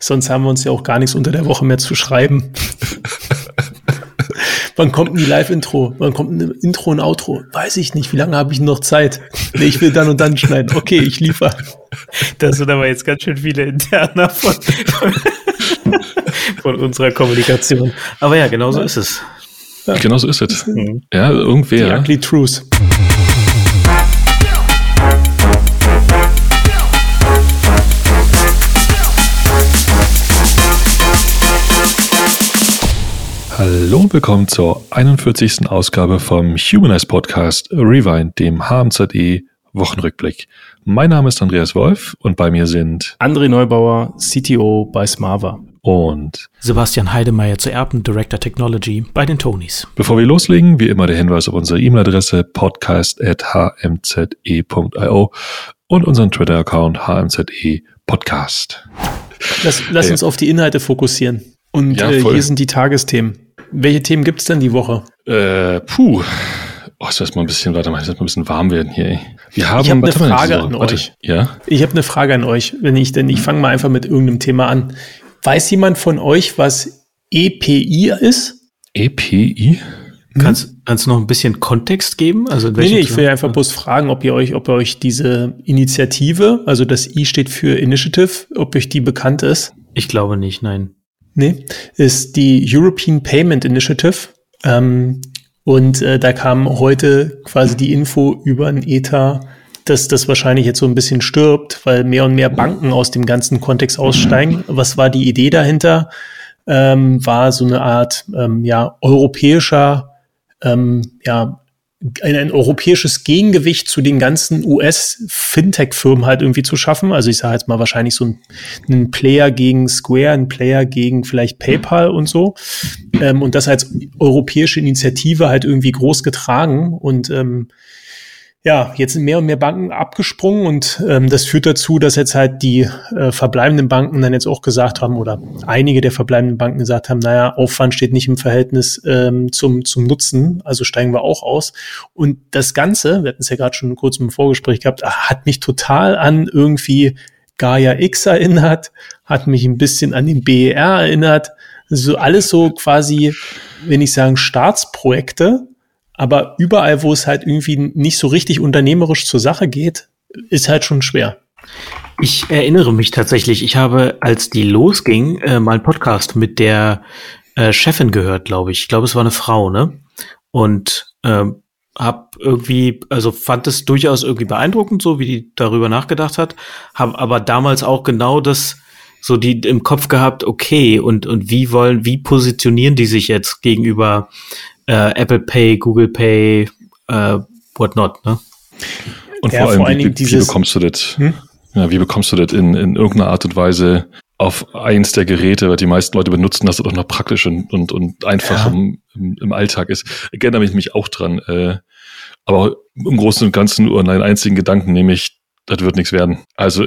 Sonst haben wir uns ja auch gar nichts unter der Woche mehr zu schreiben. Wann kommt ein die Live-Intro? Wann kommt ein Intro und Outro? Weiß ich nicht. Wie lange habe ich noch Zeit? Nee, ich will dann und dann schneiden. Okay, ich liefere. Das sind aber jetzt ganz schön viele Interner von, von unserer Kommunikation. Aber ja, genau so ist es. Ja. Genau so ist es. Mhm. Ja, irgendwer. Die ugly truth. Hallo und willkommen zur 41. Ausgabe vom Humanize Podcast Rewind, dem HMZE Wochenrückblick. Mein Name ist Andreas Wolf und bei mir sind André Neubauer, CTO bei Smava. Und Sebastian Heidemeyer zu Erben, Director Technology bei den Tonys. Bevor wir loslegen, wie immer der Hinweis auf unsere E-Mail-Adresse podcast.hmze.io und unseren Twitter-Account hmze podcast. Lass, lass uns auf die Inhalte fokussieren. Und ja, äh, hier sind die Tagesthemen. Welche Themen gibt es denn die Woche? Äh, puh. Oh, ich soll mal ein bisschen, warte mal, ich soll mal ein bisschen warm werden hier. Ey. Wir haben, ich habe eine Frage an warte, euch. Ja? Ich habe eine Frage an euch, wenn ich, denn ich fange mal einfach mit irgendeinem Thema an. Weiß jemand von euch, was EPI ist? EPI? Hm? Kannst, kannst du noch ein bisschen Kontext geben? Also nee, nee, ich will einfach bloß fragen, ob ihr euch, ob ihr euch diese Initiative, also das I steht für Initiative, ob euch die bekannt ist. Ich glaube nicht, nein. Nee, ist die European Payment Initiative. Ähm, und äh, da kam heute quasi die Info über ein ETA, dass das wahrscheinlich jetzt so ein bisschen stirbt, weil mehr und mehr Banken aus dem ganzen Kontext aussteigen. Was war die Idee dahinter? Ähm, war so eine Art ähm, ja europäischer ähm, ja ein, ein europäisches Gegengewicht zu den ganzen US-Fintech-Firmen halt irgendwie zu schaffen. Also ich sage jetzt mal wahrscheinlich so ein, ein Player gegen Square, ein Player gegen vielleicht PayPal und so. Ähm, und das als europäische Initiative halt irgendwie groß getragen. Und ähm, ja, jetzt sind mehr und mehr Banken abgesprungen und ähm, das führt dazu, dass jetzt halt die äh, verbleibenden Banken dann jetzt auch gesagt haben oder einige der verbleibenden Banken gesagt haben, naja, Aufwand steht nicht im Verhältnis ähm, zum, zum Nutzen, also steigen wir auch aus. Und das Ganze, wir hatten es ja gerade schon kurz im Vorgespräch gehabt, hat mich total an irgendwie Gaia X erinnert, hat mich ein bisschen an den BER erinnert. So alles so quasi, wenn ich sagen, Staatsprojekte, aber überall, wo es halt irgendwie nicht so richtig unternehmerisch zur Sache geht, ist halt schon schwer. Ich erinnere mich tatsächlich, ich habe, als die losging, äh, mal einen Podcast mit der äh, Chefin gehört, glaube ich. Ich glaube, es war eine Frau, ne? Und ähm, hab irgendwie, also fand es durchaus irgendwie beeindruckend, so wie die darüber nachgedacht hat, hab aber damals auch genau das so die im Kopf gehabt, okay, und und wie wollen, wie positionieren die sich jetzt gegenüber äh, Apple Pay, Google Pay, äh, whatnot, ne? Und ja, vor allem, vor wie, wie, wie, bekommst du das? Hm? Ja, wie bekommst du das in, in irgendeiner Art und Weise auf eins der Geräte, was die meisten Leute benutzen, dass das auch noch praktisch und, und, und einfach ja. im, im, im, Alltag ist. Ich erinnere mich, mich auch dran. Äh, aber im Großen und Ganzen nur an einen einzigen Gedanken, nämlich, das wird nichts werden. Also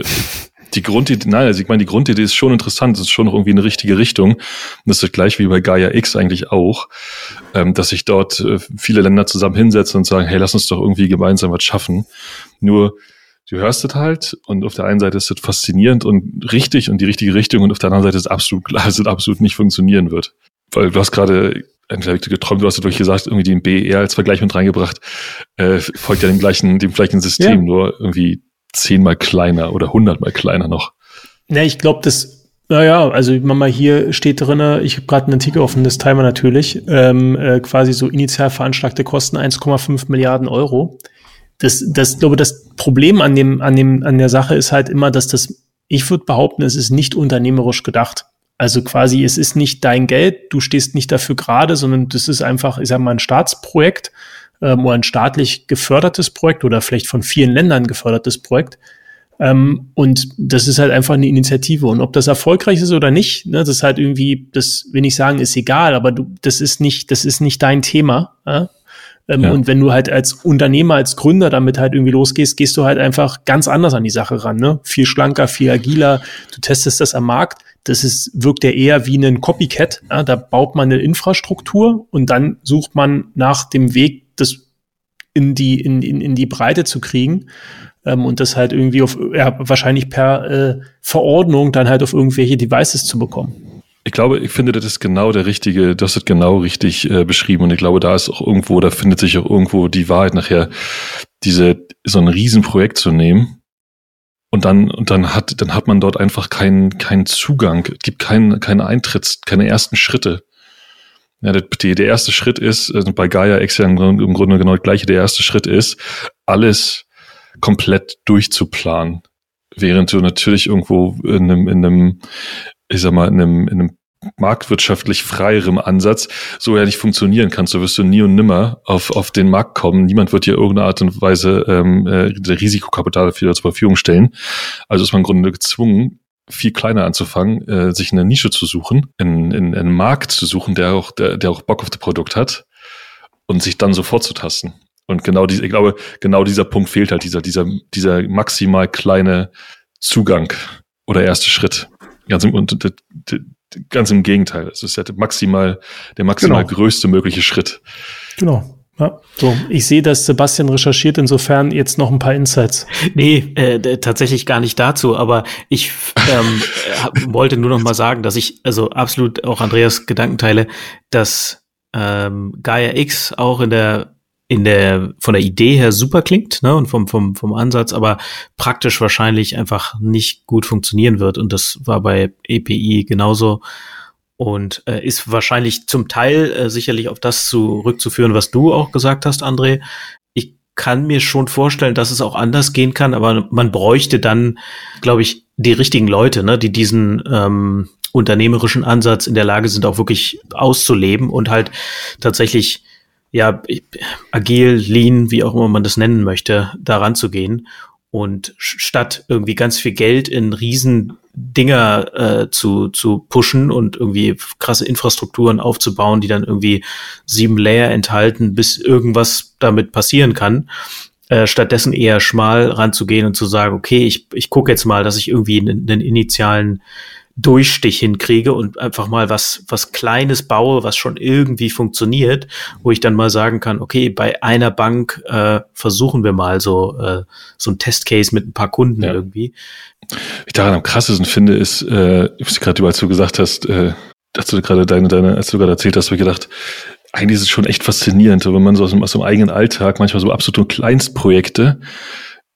die Grundidee, nein, also ich meine, die Grundidee ist schon interessant, es ist schon noch irgendwie eine richtige Richtung. Und das ist gleich wie bei Gaia X eigentlich auch, ähm, dass sich dort äh, viele Länder zusammen hinsetzen und sagen, hey, lass uns doch irgendwie gemeinsam was schaffen. Nur, du hörst es halt und auf der einen Seite ist es faszinierend und richtig und die richtige Richtung und auf der anderen Seite ist es absolut klar, dass es absolut nicht funktionieren wird. Weil du hast gerade geträumt, du hast wirklich gesagt, irgendwie den BER als Vergleich mit reingebracht, äh, folgt ja dem gleichen, dem gleichen System, ja. nur irgendwie zehnmal kleiner oder hundertmal kleiner noch. Ja, ich glaube, das, naja, also Mama, hier steht drinne, ich habe gerade einen Artikel offen, das Timer natürlich, ähm, äh, quasi so initial veranschlagte Kosten 1,5 Milliarden Euro. Das, das, glaube das Problem an dem, an dem, an der Sache ist halt immer, dass das, ich würde behaupten, es ist nicht unternehmerisch gedacht. Also quasi, es ist nicht dein Geld, du stehst nicht dafür gerade, sondern das ist einfach, ich sag mal, ein Staatsprojekt ähm, oder ein staatlich gefördertes Projekt oder vielleicht von vielen Ländern gefördertes Projekt. Ähm, und das ist halt einfach eine Initiative. Und ob das erfolgreich ist oder nicht, ne, das ist halt irgendwie, das will ich sagen, ist egal, aber du, das ist nicht, das ist nicht dein Thema. Ja? Ähm, ja. Und wenn du halt als Unternehmer, als Gründer damit halt irgendwie losgehst, gehst du halt einfach ganz anders an die Sache ran. Ne? Viel schlanker, viel agiler. Du testest das am Markt. Das ist, wirkt ja eher wie ein Copycat. Ja? Da baut man eine Infrastruktur und dann sucht man nach dem Weg, das in die, in, in, in die Breite zu kriegen. ähm, und das halt irgendwie auf, ja, wahrscheinlich per äh, Verordnung dann halt auf irgendwelche Devices zu bekommen. Ich glaube, ich finde, das ist genau der richtige, das ist genau richtig äh, beschrieben. Und ich glaube, da ist auch irgendwo, da findet sich auch irgendwo die Wahrheit nachher, diese, so ein Riesenprojekt zu nehmen. Und dann, und dann hat, dann hat man dort einfach keinen, keinen Zugang. Es gibt keinen, keinen Eintritt, keine ersten Schritte. Ja, der, der erste Schritt ist, also bei Gaia ja im Grunde genau das gleiche, der erste Schritt ist, alles komplett durchzuplanen. Während du natürlich irgendwo in einem, in einem, ich sag mal, in einem, in einem marktwirtschaftlich freierem Ansatz so ja nicht funktionieren kannst. So wirst du nie und nimmer auf, auf den Markt kommen. Niemand wird dir irgendeine Art und Weise ähm, äh, Risikokapital dafür zur Verfügung stellen. Also ist man im Grunde gezwungen, viel kleiner anzufangen, äh, sich eine Nische zu suchen, in, in, in einen Markt zu suchen, der auch, der, der auch Bock auf das Produkt hat und sich dann so vorzutasten. Und genau diese, ich glaube, genau dieser Punkt fehlt halt, dieser, dieser, dieser maximal kleine Zugang oder erste Schritt. Ganz im, und, ganz im Gegenteil. Es ist ja maximal, der maximal genau. größte mögliche Schritt. Genau. Ja, so, ich sehe, dass Sebastian recherchiert, insofern jetzt noch ein paar Insights. Nee, äh, tatsächlich gar nicht dazu, aber ich ähm, wollte nur noch mal sagen, dass ich also absolut auch Andreas Gedanken teile, dass ähm, Gaia X auch in der in der von der Idee her super klingt, ne, und vom vom vom Ansatz, aber praktisch wahrscheinlich einfach nicht gut funktionieren wird. Und das war bei EPI genauso und äh, ist wahrscheinlich zum Teil äh, sicherlich auf das zurückzuführen, was du auch gesagt hast, André. Ich kann mir schon vorstellen, dass es auch anders gehen kann, aber man bräuchte dann, glaube ich, die richtigen Leute, ne, die diesen ähm, unternehmerischen Ansatz in der Lage sind, auch wirklich auszuleben und halt tatsächlich ja, agil, lean, wie auch immer man das nennen möchte, daran zu gehen. Und statt irgendwie ganz viel Geld in riesen Dinger äh, zu, zu pushen und irgendwie krasse Infrastrukturen aufzubauen, die dann irgendwie sieben Layer enthalten, bis irgendwas damit passieren kann, äh, stattdessen eher schmal ranzugehen und zu sagen, okay, ich, ich gucke jetzt mal, dass ich irgendwie einen, einen initialen Durchstich hinkriege und einfach mal was, was Kleines baue, was schon irgendwie funktioniert, wo ich dann mal sagen kann, okay, bei einer Bank äh, versuchen wir mal so, äh, so ein Testcase mit ein paar Kunden ja. irgendwie. Ich daran am krassesten finde, ist, äh, gerade, als du gesagt hast, äh, dass du gerade deine, deine, als du gerade erzählt hast, habe ich gedacht, eigentlich ist es schon echt faszinierend, wenn man so aus dem, aus dem eigenen Alltag manchmal so absolute Kleinstprojekte,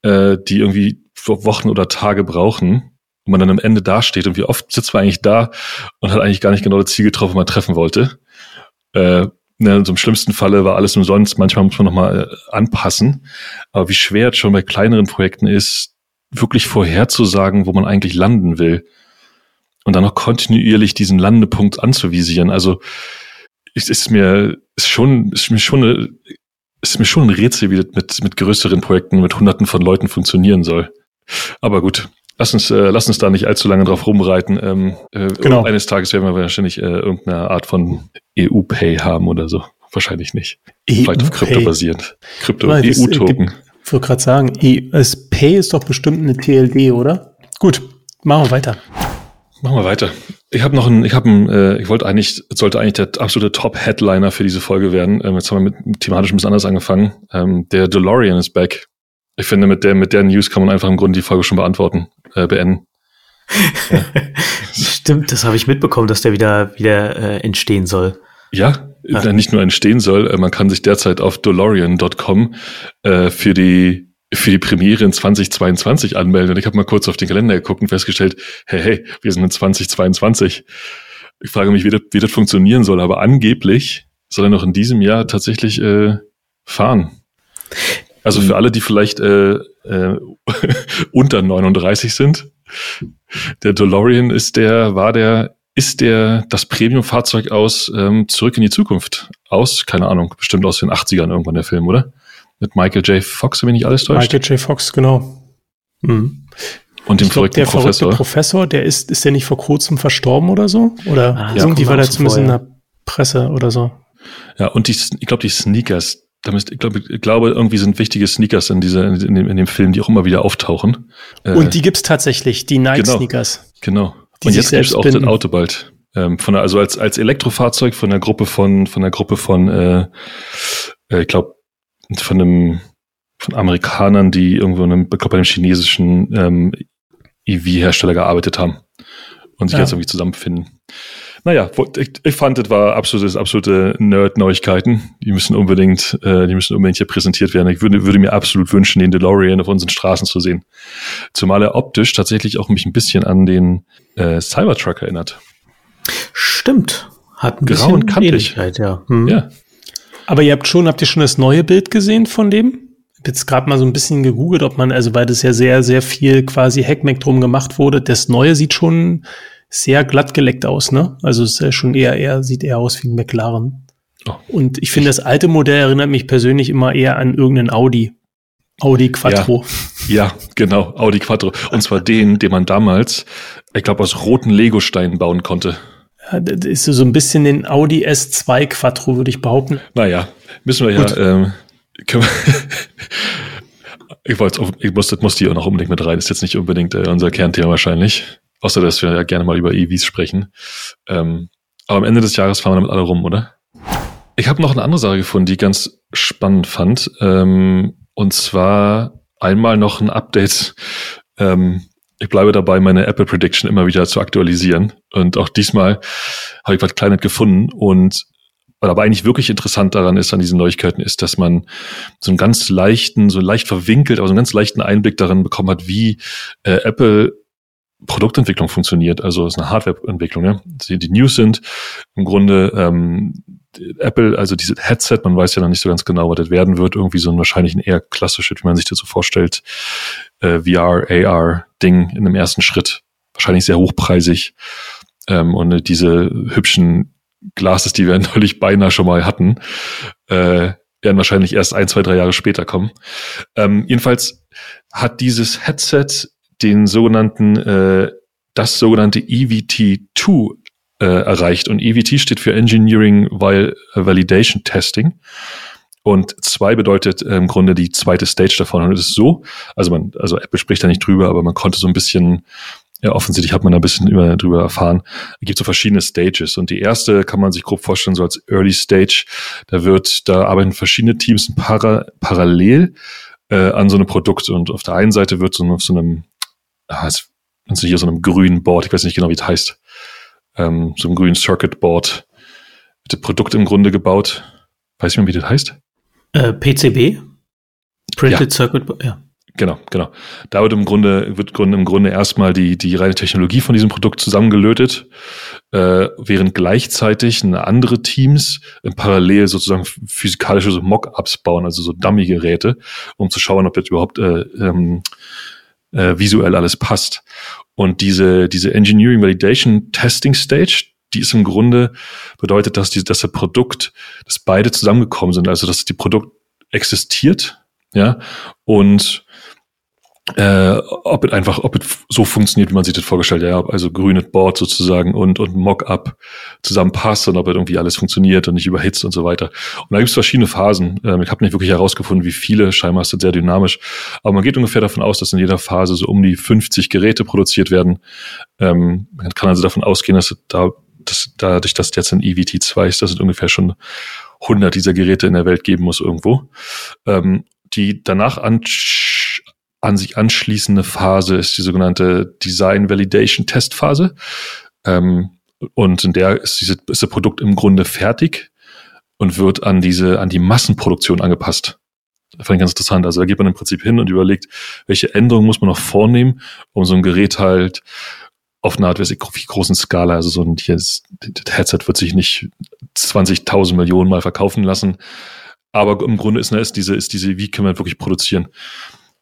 äh, die irgendwie Wochen oder Tage brauchen, und man dann am Ende dasteht und wie oft sitzt man eigentlich da und hat eigentlich gar nicht genau das Ziel getroffen, was man treffen wollte. Äh, ne, so im schlimmsten Falle war alles umsonst, manchmal muss man nochmal äh, anpassen. Aber wie schwer es schon bei kleineren Projekten ist, wirklich vorherzusagen, wo man eigentlich landen will. Und dann noch kontinuierlich diesen Landepunkt anzuvisieren. Also es ist mir ist schon, ist mir schon eine, ist mir schon ein Rätsel, wie das mit, mit größeren Projekten mit hunderten von Leuten funktionieren soll. Aber gut, Lass uns, äh, lass uns da nicht allzu lange drauf rumreiten. Ähm, äh, genau. Eines Tages werden wir wahrscheinlich äh, irgendeine Art von EU-Pay haben oder so. Wahrscheinlich nicht. EU Vielleicht auf Krypto basierend. Krypto, EU-Token. Ich wollte gerade sagen, e es Pay ist doch bestimmt eine TLD, oder? Gut, machen wir weiter. Machen wir weiter. Ich habe noch ein, ich habe ein, äh, ich wollte eigentlich, sollte eigentlich der absolute Top-Headliner für diese Folge werden. Ähm, jetzt haben wir mit thematisch ein bisschen anders angefangen. Ähm, der DeLorean ist back. Ich finde, mit der, mit der News kann man einfach im Grunde die Folge schon beantworten, äh, beenden. Ja. Stimmt, das habe ich mitbekommen, dass der wieder, wieder äh, entstehen soll. Ja, ja, nicht nur entstehen soll, äh, man kann sich derzeit auf DeLorean.com äh, für die für die Premiere in 2022 anmelden. Und ich habe mal kurz auf den Kalender geguckt und festgestellt, hey, hey, wir sind in 2022. Ich frage mich, wie das, wie das funktionieren soll, aber angeblich soll er noch in diesem Jahr tatsächlich äh, fahren. Also für mhm. alle, die vielleicht äh, äh, unter 39 sind, der DeLorean ist der, war der, ist der das Premium-Fahrzeug aus ähm, Zurück in die Zukunft. Aus, keine Ahnung, bestimmt aus den 80ern irgendwann der Film, oder? Mit Michael J. Fox, wenn ich alles täuscht. Michael J. Fox, genau. Mhm. Und dem ich glaub, der Professor. verrückte Professor, der ist, ist der nicht vor kurzem verstorben oder so? Oder ah, irgendwie war der zumindest in der Presse oder so. Ja, und die, ich glaube, die Sneakers, ich glaube, ich glaube, irgendwie sind wichtige Sneakers in, dieser, in, dem, in dem Film, die auch immer wieder auftauchen. Äh, Und die gibt's tatsächlich, die Nike-Sneakers. Genau. genau. Die Und jetzt gibt's auch binden. das Auto bald. Ähm, von der, also als, als Elektrofahrzeug von der Gruppe von, von der Gruppe von, äh, äh, ich glaube, von einem, von Amerikanern, die irgendwo in einem, bei einem chinesischen ähm, EV-Hersteller gearbeitet haben und sich ja. jetzt irgendwie zusammenfinden. Naja, ich, ich fand, das war absolutes, absolute Nerd-Neuigkeiten. Die müssen unbedingt, äh, die müssen unbedingt hier präsentiert werden. Ich würde, würde mir absolut wünschen, den DeLorean auf unseren Straßen zu sehen. Zumal er optisch tatsächlich auch mich ein bisschen an den äh, Cybertruck erinnert. Stimmt. Hat ein Grau und kantig. Ja. Hm. ja. Aber ihr habt schon, habt ihr schon das neue Bild gesehen von dem? Ich habe jetzt gerade mal so ein bisschen gegoogelt, ob man, also weil das ja sehr, sehr viel quasi Hackmack drum gemacht wurde. Das neue sieht schon sehr glatt geleckt aus, ne? Also es ist schon eher, eher, sieht eher aus wie ein McLaren. Oh. Und ich finde, das alte Modell erinnert mich persönlich immer eher an irgendeinen Audi. Audi Quattro. Ja, ja, genau, Audi Quattro. Und zwar den, den man damals, ich glaube, aus roten Legosteinen bauen konnte. Ja, das ist so ein bisschen den Audi S2 Quattro, würde ich behaupten. Naja, müssen wir Gut. ja, ähm, wir ich wollte, ich muss, das muss die auch noch unbedingt mit rein. Ist jetzt nicht unbedingt äh, unser Kernthema wahrscheinlich. Außer, dass wir ja gerne mal über EVs sprechen. Ähm, aber am Ende des Jahres fahren wir damit alle rum, oder? Ich habe noch eine andere Sache gefunden, die ich ganz spannend fand. Ähm, und zwar einmal noch ein Update. Ähm, ich bleibe dabei, meine Apple Prediction immer wieder zu aktualisieren. Und auch diesmal habe ich was Kleines gefunden. Und was aber eigentlich wirklich interessant daran ist, an diesen Neuigkeiten, ist, dass man so einen ganz leichten, so leicht verwinkelt, aber so einen ganz leichten Einblick darin bekommen hat, wie äh, Apple Produktentwicklung funktioniert, also es ist eine Hardwareentwicklung. Ja? Die, die News sind im Grunde ähm, Apple, also diese Headset, man weiß ja noch nicht so ganz genau, was das werden wird, irgendwie so ein wahrscheinlich ein eher klassisches, wie man sich das so vorstellt, äh, VR, AR-Ding in einem ersten Schritt. Wahrscheinlich sehr hochpreisig. Ähm, und diese hübschen Glases, die wir neulich beinahe schon mal hatten, äh, werden wahrscheinlich erst ein, zwei, drei Jahre später kommen. Ähm, jedenfalls hat dieses Headset den sogenannten, äh, das sogenannte EVT2 äh, erreicht. Und EVT steht für Engineering Validation Testing. Und zwei bedeutet äh, im Grunde die zweite Stage davon. Und es ist so, also man, also Apple spricht da nicht drüber, aber man konnte so ein bisschen, ja, offensichtlich hat man da ein bisschen über, drüber erfahren. Es gibt so verschiedene Stages. Und die erste kann man sich grob vorstellen, so als Early Stage. Da wird, da arbeiten verschiedene Teams para, parallel äh, an so einem Produkt. Und auf der einen Seite wird so auf so einem ah, ist hier so einem grünen Board, ich weiß nicht genau, wie es heißt, ähm, so einem grünen Circuit Board, wird das Produkt im Grunde gebaut. Weiß ich mal, wie das heißt? Äh, PCB? Printed ja. Circuit Board, ja. Genau, genau. Da wird im Grunde, wird im Grunde erstmal die, die reine Technologie von diesem Produkt zusammengelötet, äh, während gleichzeitig andere Teams im Parallel sozusagen physikalische so Mock-ups bauen, also so Dummy-Geräte, um zu schauen, ob jetzt überhaupt äh, ähm, äh, visuell alles passt. Und diese, diese Engineering Validation Testing Stage, die ist im Grunde bedeutet, dass die, dass das Produkt, dass beide zusammengekommen sind, also dass die Produkt existiert, ja, und äh, ob es einfach, ob es so funktioniert, wie man sich das vorgestellt hat, ja, also grünes Board sozusagen und, und Mock-up zusammenpasst und ob es irgendwie alles funktioniert und nicht überhitzt und so weiter. Und da gibt es verschiedene Phasen. Ähm, ich habe nicht wirklich herausgefunden, wie viele, scheinbar ist das sehr dynamisch, aber man geht ungefähr davon aus, dass in jeder Phase so um die 50 Geräte produziert werden. Ähm, man kann also davon ausgehen, dass da, dass dadurch, dass jetzt ein EVT2 ist, dass es ungefähr schon 100 dieser Geräte in der Welt geben muss irgendwo. Ähm, die danach an an sich anschließende Phase ist die sogenannte Design Validation Test Phase. Ähm, und in der ist, diese, ist das Produkt im Grunde fertig und wird an diese, an die Massenproduktion angepasst. Das fand ich ganz interessant. Also da geht man im Prinzip hin und überlegt, welche Änderungen muss man noch vornehmen, um so ein Gerät halt auf einer Art, wie großen Skala, also so ein, das Headset wird sich nicht 20.000 Millionen mal verkaufen lassen. Aber im Grunde ist, ne, ist diese, ist diese, wie können wir wirklich produzieren?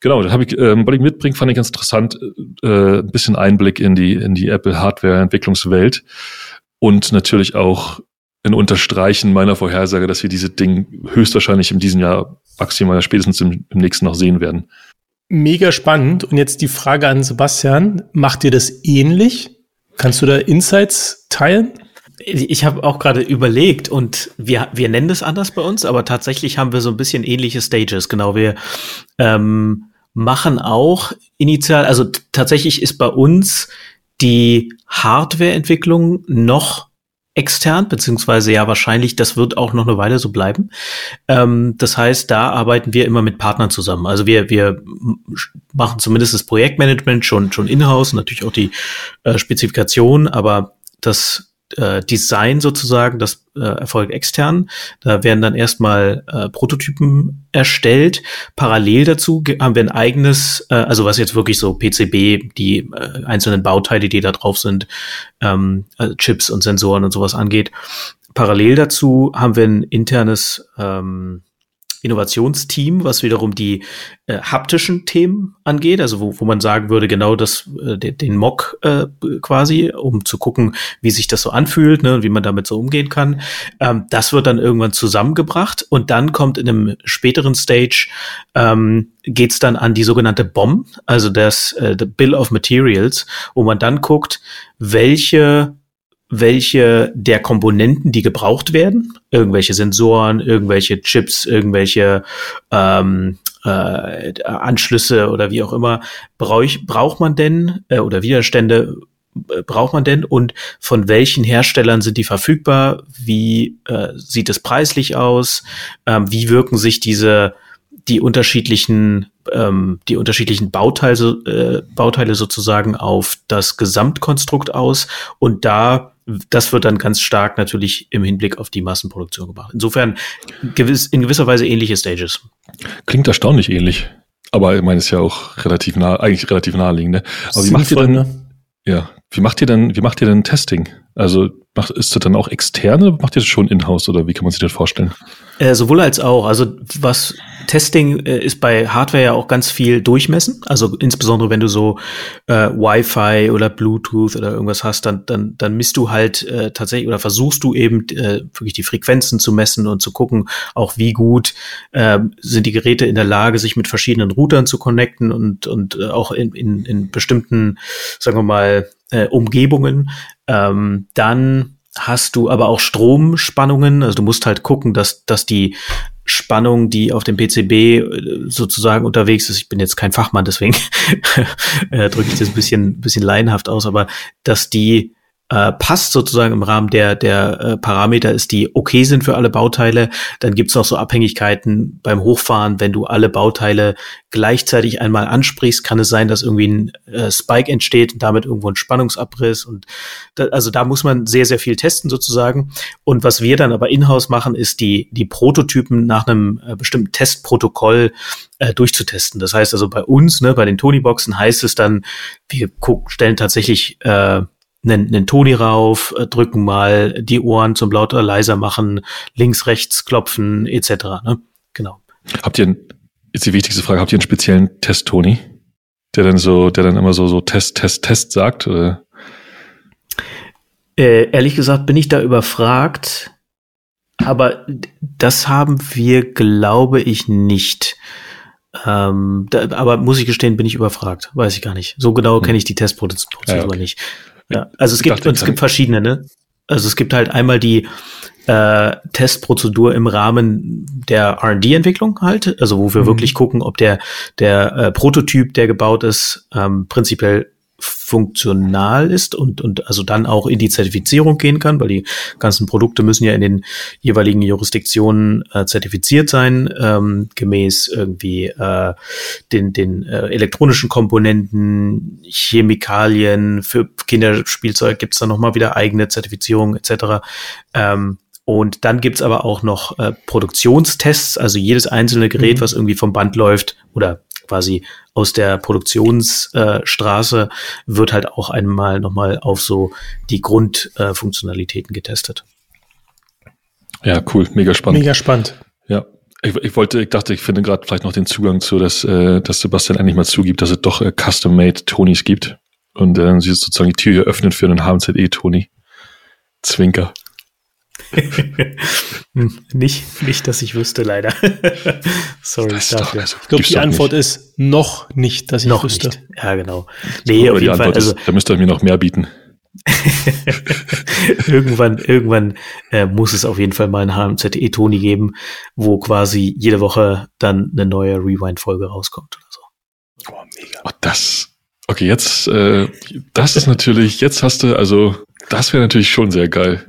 Genau, das habe ich, ähm, was ich mitbringe, fand ich ganz interessant. Äh, ein bisschen Einblick in die, in die Apple Hardware-Entwicklungswelt und natürlich auch ein Unterstreichen meiner Vorhersage, dass wir diese Ding höchstwahrscheinlich in diesem Jahr, maximal spätestens im, im nächsten noch sehen werden. Mega spannend. Und jetzt die Frage an Sebastian. Macht dir das ähnlich? Kannst du da Insights teilen? Ich habe auch gerade überlegt und wir, wir nennen das anders bei uns, aber tatsächlich haben wir so ein bisschen ähnliche Stages. Genau, wir ähm, machen auch initial, also tatsächlich ist bei uns die Hardwareentwicklung noch extern, beziehungsweise ja wahrscheinlich, das wird auch noch eine Weile so bleiben. Ähm, das heißt, da arbeiten wir immer mit Partnern zusammen. Also wir, wir machen zumindest das Projektmanagement schon, schon in-house, natürlich auch die äh, Spezifikation, aber das äh, Design sozusagen, das äh, erfolgt extern. Da werden dann erstmal äh, Prototypen erstellt. Parallel dazu haben wir ein eigenes, äh, also was jetzt wirklich so PCB, die äh, einzelnen Bauteile, die da drauf sind, ähm, also Chips und Sensoren und sowas angeht. Parallel dazu haben wir ein internes ähm, Innovationsteam, was wiederum die äh, haptischen Themen angeht, also wo, wo man sagen würde, genau das, äh, den Mock äh, quasi, um zu gucken, wie sich das so anfühlt ne, und wie man damit so umgehen kann. Ähm, das wird dann irgendwann zusammengebracht und dann kommt in einem späteren Stage ähm, geht es dann an die sogenannte BOM, also das äh, the Bill of Materials, wo man dann guckt, welche welche der Komponenten, die gebraucht werden, irgendwelche Sensoren, irgendwelche Chips, irgendwelche ähm, äh, Anschlüsse oder wie auch immer, brauch, braucht man denn äh, oder Widerstände äh, braucht man denn und von welchen Herstellern sind die verfügbar? Wie äh, sieht es preislich aus? Ähm, wie wirken sich diese die unterschiedlichen ähm, die unterschiedlichen Bauteile, äh, Bauteile sozusagen auf das Gesamtkonstrukt aus und da das wird dann ganz stark natürlich im Hinblick auf die Massenproduktion gemacht. Insofern gewiss, in gewisser Weise ähnliche Stages. Klingt erstaunlich ähnlich. Aber ich meine, ist ja auch relativ nah, eigentlich relativ naheliegend. Ne? Aber wie macht ihr denn, ja, wie macht ihr denn, wie macht ihr denn Testing? Also macht, ist das dann auch externe? Macht ihr das schon in-house oder wie kann man sich das vorstellen? Äh, sowohl als auch. Also was Testing äh, ist bei Hardware ja auch ganz viel durchmessen. Also insbesondere wenn du so äh, Wi-Fi oder Bluetooth oder irgendwas hast, dann dann dann misst du halt äh, tatsächlich oder versuchst du eben äh, wirklich die Frequenzen zu messen und zu gucken, auch wie gut äh, sind die Geräte in der Lage, sich mit verschiedenen Routern zu connecten und und äh, auch in, in in bestimmten, sagen wir mal äh, Umgebungen. Ähm, dann hast du aber auch Stromspannungen. Also du musst halt gucken, dass, dass die Spannung, die auf dem PCB äh, sozusagen unterwegs ist, ich bin jetzt kein Fachmann, deswegen äh, drücke ich das ein bisschen, bisschen laienhaft aus, aber dass die äh, passt sozusagen im Rahmen der, der äh, Parameter ist, die okay sind für alle Bauteile. Dann gibt es auch so Abhängigkeiten beim Hochfahren. Wenn du alle Bauteile gleichzeitig einmal ansprichst, kann es sein, dass irgendwie ein äh, Spike entsteht und damit irgendwo ein Spannungsabriss. Und da, also da muss man sehr, sehr viel testen sozusagen. Und was wir dann aber in-house machen, ist die, die Prototypen nach einem äh, bestimmten Testprotokoll äh, durchzutesten. Das heißt also bei uns, ne, bei den Tony-Boxen heißt es dann, wir gucken, stellen tatsächlich äh, einen, einen Toni rauf, äh, drücken mal die Ohren zum lauter leiser machen, links, rechts klopfen, etc. Ne? Genau. Habt ihr, ist die wichtigste Frage, habt ihr einen speziellen Test, Toni? Der dann so, der dann immer so, so Test, Test, Test sagt? Oder? Äh, ehrlich gesagt bin ich da überfragt, aber das haben wir, glaube ich, nicht. Ähm, da, aber muss ich gestehen, bin ich überfragt. Weiß ich gar nicht. So genau hm. kenne ich die Testprozesse ja, okay. nicht. Ja, also es gibt, es gibt verschiedene, ne? Also es gibt halt einmal die äh, Testprozedur im Rahmen der R&D-Entwicklung halt, also wo wir mhm. wirklich gucken, ob der der äh, Prototyp, der gebaut ist, ähm, prinzipiell funktional ist und, und also dann auch in die Zertifizierung gehen kann, weil die ganzen Produkte müssen ja in den jeweiligen Jurisdiktionen äh, zertifiziert sein, ähm, gemäß irgendwie äh, den, den äh, elektronischen Komponenten, Chemikalien, für Kinderspielzeug gibt's dann nochmal wieder eigene Zertifizierung etc. Ähm, und dann gibt's aber auch noch äh, Produktionstests, also jedes einzelne Gerät, mhm. was irgendwie vom Band läuft oder quasi aus der Produktionsstraße äh, wird halt auch einmal nochmal auf so die Grundfunktionalitäten äh, getestet. Ja, cool, mega spannend. Mega spannend. Ja. Ich, ich wollte, ich dachte, ich finde gerade vielleicht noch den Zugang zu, dass, äh, dass Sebastian endlich mal zugibt, dass es doch äh, Custom-Made Tonys gibt. Und äh, sie sozusagen die Tür öffnet für einen HMZE-Tony. Zwinker. nicht, nicht, dass ich wüsste, leider. Sorry das dafür. Also, ich glaube, die Antwort nicht. ist noch nicht, dass ich noch wüsste. Nicht. Ja, genau. Nee, auf jeden Fall. Also, da müsst ihr mir noch mehr bieten. irgendwann, irgendwann äh, muss es auf jeden Fall mal ein HMZE Toni geben, wo quasi jede Woche dann eine neue Rewind-Folge rauskommt oder so. Oh, mega. Oh, das. Okay, jetzt, äh, das ist natürlich, jetzt hast du, also Das wäre natürlich schon sehr geil.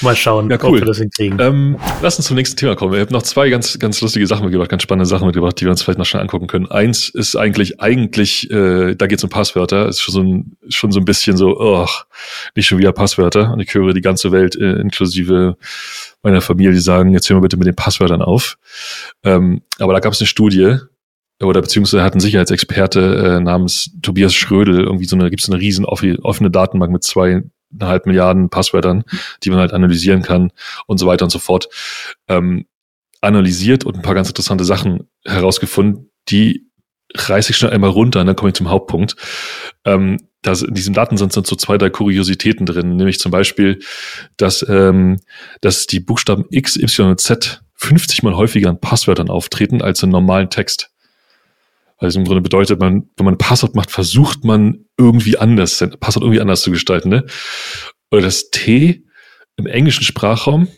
Mal schauen, ja, cool. ob wir das hinkriegen. Ähm, lass uns zum nächsten Thema kommen. Ich habe noch zwei ganz, ganz lustige Sachen mitgebracht, ganz spannende Sachen mitgebracht, die wir uns vielleicht noch schnell angucken können. Eins ist eigentlich, eigentlich, äh, da geht es um Passwörter. Ist schon so ein, schon so ein bisschen so, oh, nicht schon wieder Passwörter. Und ich höre die ganze Welt, äh, inklusive meiner Familie, die sagen, jetzt hören wir bitte mit den Passwörtern auf. Ähm, aber da gab es eine Studie, oder beziehungsweise hat ein Sicherheitsexperte äh, namens Tobias Schrödel irgendwie so eine, gibt es eine riesen offene Datenbank mit zweieinhalb Milliarden Passwörtern, die man halt analysieren kann und so weiter und so fort, ähm, analysiert und ein paar ganz interessante Sachen herausgefunden, die reiße ich schnell einmal runter und dann komme ich zum Hauptpunkt. Ähm, da in diesem Datensatz sind so zwei, drei Kuriositäten drin, nämlich zum Beispiel, dass, ähm, dass die Buchstaben X, Y und Z 50 mal häufiger in Passwörtern auftreten als in normalen Text. Also im Grunde bedeutet man, wenn man ein Passwort macht, versucht man irgendwie anders, sein Passwort irgendwie anders zu gestalten. Ne? Oder das T im englischen Sprachraum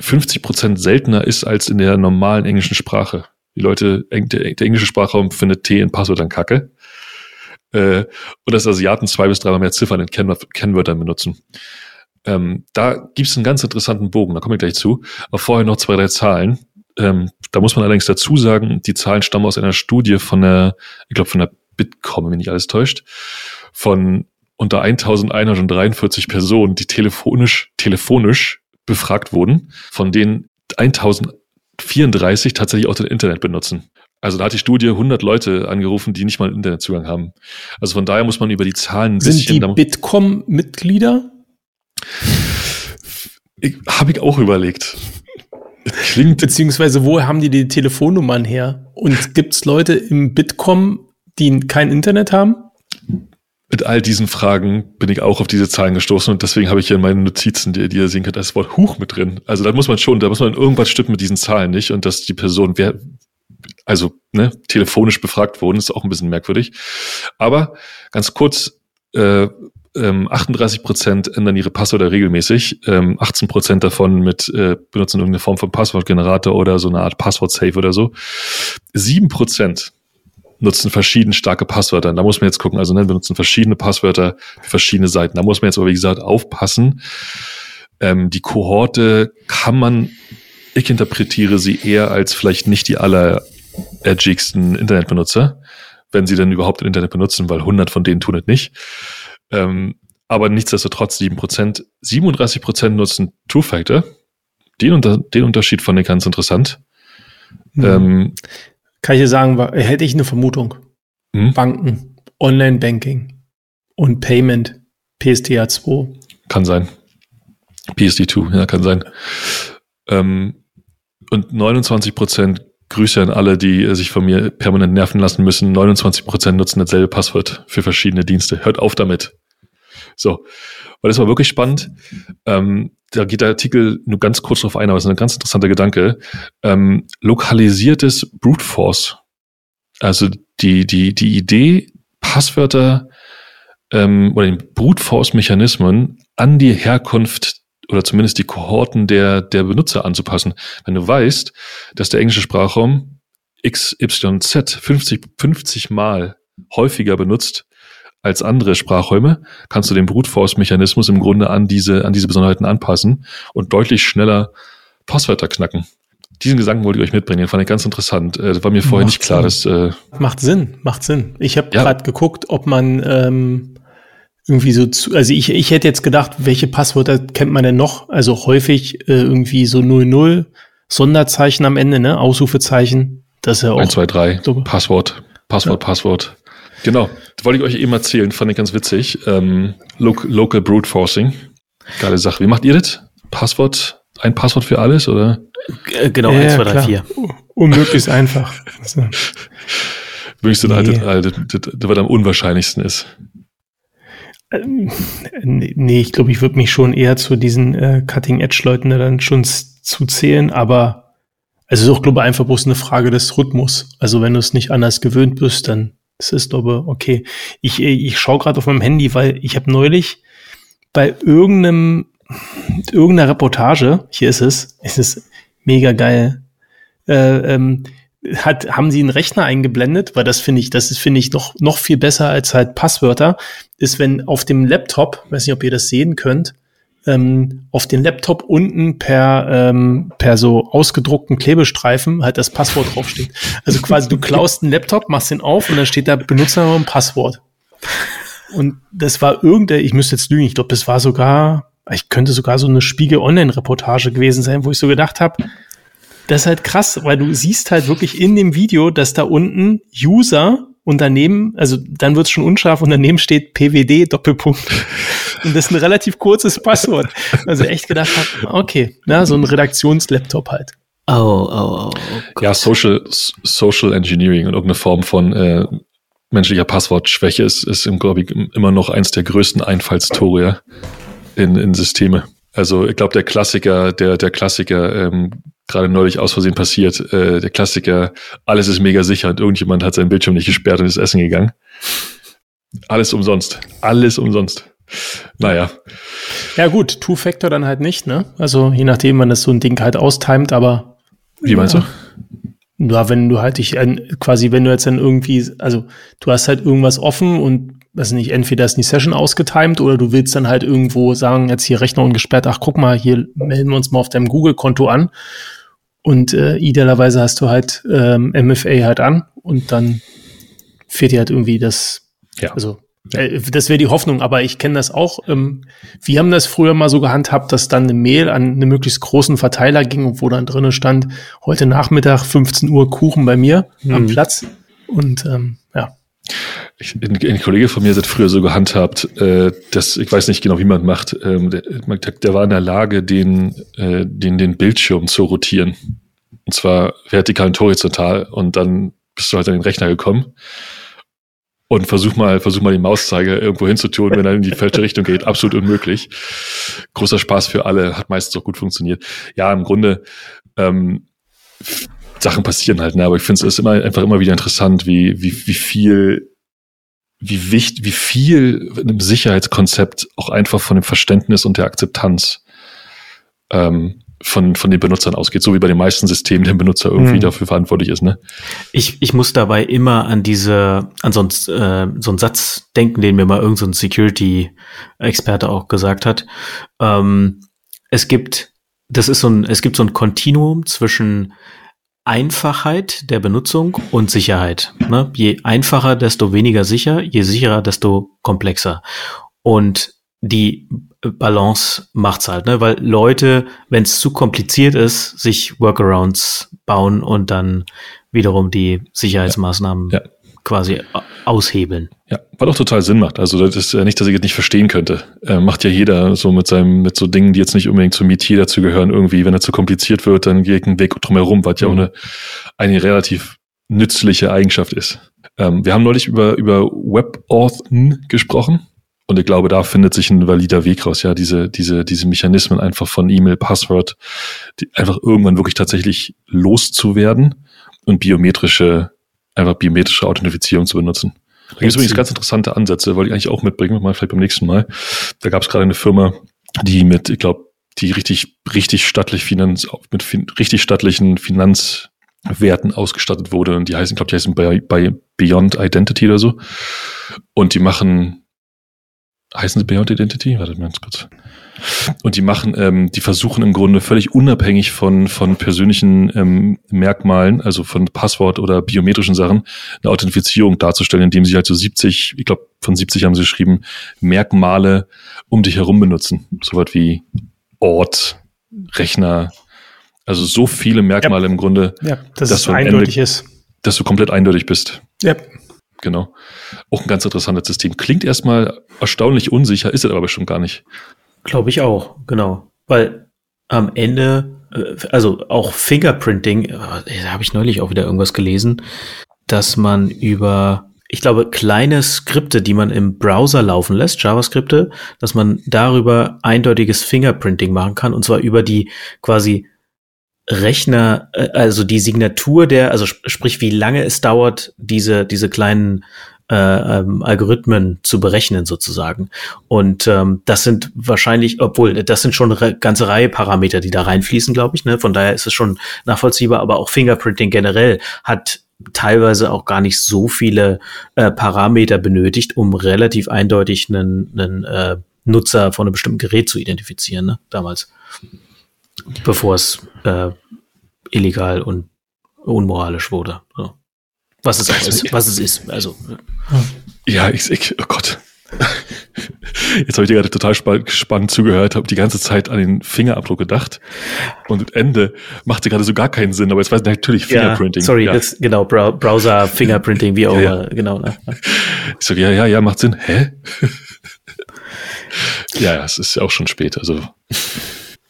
50 Prozent seltener ist als in der normalen englischen Sprache. Die Leute, der, der englische Sprachraum findet T in Passwörtern kacke. Äh, und dass Asiaten zwei bis dreimal mehr Ziffern in Kennwörtern benutzen. Ähm, da gibt es einen ganz interessanten Bogen, da komme ich gleich zu. Aber vorher noch zwei, drei Zahlen. Ähm, da muss man allerdings dazu sagen, die Zahlen stammen aus einer Studie von der, ich glaube von der Bitkom, wenn mich nicht alles täuscht, von unter 1143 Personen, die telefonisch, telefonisch befragt wurden, von denen 1034 tatsächlich auch das Internet benutzen. Also da hat die Studie 100 Leute angerufen, die nicht mal Internetzugang haben. Also von daher muss man über die Zahlen ein Sind bisschen... Sind die Bitkom-Mitglieder? Habe ich auch überlegt. Klingt. Beziehungsweise, wo haben die die Telefonnummern her? Und gibt es Leute im Bitkom, die kein Internet haben? Mit all diesen Fragen bin ich auch auf diese Zahlen gestoßen und deswegen habe ich hier in meinen Notizen, die, die ihr sehen könnt, das Wort Huch mit drin. Also da muss man schon, da muss man irgendwas stimmen mit diesen Zahlen nicht und dass die Person, wer, also ne, telefonisch befragt wurden, ist auch ein bisschen merkwürdig. Aber ganz kurz, äh, ähm, 38 Prozent ändern ihre Passwörter regelmäßig, ähm, 18 Prozent davon mit äh, benutzen irgendeine Form von Passwortgenerator oder so eine Art Passwort-Safe oder so. Sieben Prozent nutzen verschieden starke Passwörter. Da muss man jetzt gucken, also ne, benutzen verschiedene Passwörter für verschiedene Seiten. Da muss man jetzt aber, wie gesagt, aufpassen. Ähm, die Kohorte kann man, ich interpretiere sie eher als vielleicht nicht die aller edgigsten Internetbenutzer, wenn sie denn überhaupt Internet benutzen, weil 100 von denen tun es nicht. Ähm, aber nichtsdestotrotz 7%. 37% nutzen Two-Factor. Den, unter, den Unterschied fand ich ganz interessant. Mhm. Ähm, Kann ich dir sagen, hätte ich eine Vermutung. Mhm. Banken, Online-Banking und Payment, PSTA2. Kann sein. PSD2, ja, kann sein. Ähm, und 29 Grüße an alle, die sich von mir permanent nerven lassen müssen. 29% nutzen dasselbe Passwort für verschiedene Dienste. Hört auf damit. So, weil das war wirklich spannend. Ähm, da geht der Artikel nur ganz kurz drauf ein, aber es ist ein ganz interessanter Gedanke. Ähm, lokalisiertes Brute Force. Also die, die, die Idee, Passwörter ähm, oder den Brute Force Mechanismen an die Herkunft oder zumindest die Kohorten der, der Benutzer anzupassen. Wenn du weißt, dass der englische Sprachraum XYZ 50, 50 Mal häufiger benutzt als andere Sprachräume, kannst du den Brute Force Mechanismus im Grunde an diese, an diese Besonderheiten anpassen und deutlich schneller Passwörter knacken. Diesen Gedanken wollte ich euch mitbringen, den fand ich ganz interessant. Äh, das war mir vorher macht nicht klar, Sinn. dass. Äh macht Sinn, macht Sinn. Ich habe ja. gerade geguckt, ob man ähm, irgendwie so zu, also ich, ich hätte jetzt gedacht, welche Passwörter kennt man denn noch? Also häufig äh, irgendwie so 00, Sonderzeichen am Ende, ne? Ausrufezeichen. Das ist ja auch. 1, 2, 3, so. Passwort, Passwort, ja. Passwort. Genau, das wollte ich euch eben erzählen, fand ich ganz witzig. Ähm, Local, Local Brute Forcing. Geile Sache. Wie macht ihr das? Passwort, ein Passwort für alles, oder? Äh, genau, ja, 1, 2, 3, 4. Unmöglichst einfach. Also. Wirklich so, nee. das, das, das, was am unwahrscheinlichsten ist. Ähm, nee, ich glaube, ich würde mich schon eher zu diesen äh, Cutting-Edge-Leuten dann schon zuzählen, aber also es ist auch, glaube ich, einfach bloß eine Frage des Rhythmus. Also wenn du es nicht anders gewöhnt bist, dann ist es, glaube ich, okay. Ich, ich schaue gerade auf meinem Handy, weil ich habe neulich bei irgendeinem, irgendeiner Reportage, hier ist es, es ist mega geil, äh, ähm, hat, haben sie einen Rechner eingeblendet, weil das finde ich, das finde ich, noch, noch viel besser als halt Passwörter, ist, wenn auf dem Laptop, weiß nicht, ob ihr das sehen könnt, ähm, auf den Laptop unten per, ähm, per so ausgedruckten Klebestreifen halt das Passwort draufsteht. Also quasi du klaust einen Laptop, machst den auf und dann steht da Benutzername und Passwort. Und das war irgendein, ich müsste jetzt lügen, ich glaube, das war sogar, ich könnte sogar so eine Spiegel-Online-Reportage gewesen sein, wo ich so gedacht habe, das ist halt krass, weil du siehst halt wirklich in dem Video, dass da unten User und daneben, also dann wird es schon unscharf und daneben steht PWD Doppelpunkt. Und das ist ein relativ kurzes Passwort. Also echt gedacht habe, okay, na, so ein Redaktionslaptop halt. Oh, oh, oh. oh ja, Social, Social Engineering und irgendeine Form von äh, menschlicher Passwortschwäche ist, ist im, glaube ich, immer noch eins der größten Einfallstore in, in Systeme. Also ich glaube, der Klassiker, der, der Klassiker, ähm, gerade neulich aus Versehen passiert, äh, der Klassiker, alles ist mega sicher und irgendjemand hat seinen Bildschirm nicht gesperrt und ist essen gegangen. Alles umsonst. Alles umsonst. Naja. Ja, gut, Two-Factor dann halt nicht, ne? Also je nachdem, wann das so ein Ding halt austimet, aber. Wie meinst ja. du? Ja, wenn du halt dich quasi, wenn du jetzt dann irgendwie, also du hast halt irgendwas offen und weiß nicht, entweder ist die Session ausgetimed oder du willst dann halt irgendwo sagen, jetzt hier Rechner ungesperrt, ach guck mal, hier melden wir uns mal auf deinem Google-Konto an. Und äh, idealerweise hast du halt ähm, MFA halt an und dann fehlt dir halt irgendwie das, ja. also äh, das wäre die Hoffnung, aber ich kenne das auch. Ähm, wir haben das früher mal so gehandhabt, dass dann eine Mail an einen möglichst großen Verteiler ging, wo dann drinnen stand, heute Nachmittag 15 Uhr Kuchen bei mir mhm. am Platz. Und ähm, ja. Ich, ein, ein, Kollege von mir hat früher so gehandhabt, äh, dass ich weiß nicht genau, wie man macht. Ähm, der, der, war in der Lage, den, äh, den, den Bildschirm zu rotieren. Und zwar vertikal und horizontal. Und dann bist du halt an den Rechner gekommen und versuch mal, versuch mal die Mauszeiger irgendwo hinzutun, wenn er in die falsche Richtung geht. Absolut unmöglich. Großer Spaß für alle, hat meistens auch gut funktioniert. Ja, im Grunde, ähm, Sachen passieren halt, ne? aber ich finde es immer einfach immer wieder interessant, wie, wie, wie viel, wie wichtig, wie viel im Sicherheitskonzept auch einfach von dem Verständnis und der Akzeptanz ähm, von, von den Benutzern ausgeht, so wie bei den meisten Systemen der Benutzer irgendwie hm. dafür verantwortlich ist. Ne? Ich, ich muss dabei immer an diese, an so, ein, äh, so einen Satz denken, den mir mal irgendein so Security-Experte auch gesagt hat. Ähm, es gibt, das ist so ein, es gibt so ein Kontinuum zwischen Einfachheit der Benutzung und Sicherheit. Ne? Je einfacher, desto weniger sicher, je sicherer, desto komplexer. Und die Balance macht's halt, ne? Weil Leute, wenn es zu kompliziert ist, sich Workarounds bauen und dann wiederum die Sicherheitsmaßnahmen ja. Ja. Quasi aushebeln. Ja, was auch total Sinn macht. Also das ist ja nicht, dass ich es nicht verstehen könnte. Äh, macht ja jeder so mit seinem, mit so Dingen, die jetzt nicht unbedingt zum Metier dazu gehören, irgendwie, wenn er zu kompliziert wird, dann geht ein Weg drumherum, was ja auch mhm. eine, eine relativ nützliche Eigenschaft ist. Ähm, wir haben neulich über, über WebAuthn gesprochen. Und ich glaube, da findet sich ein valider Weg raus, ja, diese, diese, diese Mechanismen einfach von E-Mail, Passwort, die einfach irgendwann wirklich tatsächlich loszuwerden und biometrische, einfach biometrische Authentifizierung zu benutzen. Da gibt es übrigens ganz interessante Ansätze, wollte ich eigentlich auch mitbringen, mal vielleicht beim nächsten Mal. Da gab es gerade eine Firma, die mit, ich glaube, die richtig, richtig stattlich Finanz, mit fin richtig stattlichen Finanzwerten ausgestattet wurde. Und die heißen, ich glaube, die heißen bei, bei Beyond Identity oder so. Und die machen heißen sie Beyond Identity? Warte mal ganz kurz. Und die machen, ähm, die versuchen im Grunde völlig unabhängig von, von persönlichen ähm, Merkmalen, also von Passwort oder biometrischen Sachen, eine Authentifizierung darzustellen, indem sie halt so 70, ich glaube von 70 haben sie geschrieben, Merkmale um dich herum benutzen. So was wie Ort, Rechner, also so viele Merkmale ja. im Grunde, ja, dass, dass es eindeutig Ende, ist. Dass du komplett eindeutig bist. Ja. Genau. Auch ein ganz interessantes System. Klingt erstmal erstaunlich unsicher, ist es aber schon gar nicht. Glaube ich auch, genau. Weil am Ende, äh, also auch Fingerprinting, äh, da habe ich neulich auch wieder irgendwas gelesen, dass man über, ich glaube, kleine Skripte, die man im Browser laufen lässt, JavaScripte, dass man darüber eindeutiges Fingerprinting machen kann und zwar über die quasi Rechner, äh, also die Signatur der, also sprich, wie lange es dauert, diese, diese kleinen äh, ähm, Algorithmen zu berechnen sozusagen. Und ähm, das sind wahrscheinlich, obwohl das sind schon eine ganze Reihe Parameter, die da reinfließen, glaube ich. Ne? Von daher ist es schon nachvollziehbar. Aber auch Fingerprinting generell hat teilweise auch gar nicht so viele äh, Parameter benötigt, um relativ eindeutig einen, einen äh, Nutzer von einem bestimmten Gerät zu identifizieren, ne? damals, bevor es äh, illegal und unmoralisch wurde. So. Was es auch ist, was es ist. Also. Ja, ich, ich oh Gott. Jetzt habe ich dir gerade total spannend zugehört, habe die ganze Zeit an den Fingerabdruck gedacht und Ende machte gerade so gar keinen Sinn, aber jetzt weiß ich natürlich Fingerprinting. Ja, sorry, ja. das genau Browser Fingerprinting, wie auch immer, ja, genau. Ne? Ich so, ja, ja, ja, macht Sinn. Hä? ja, es ist ja auch schon spät, also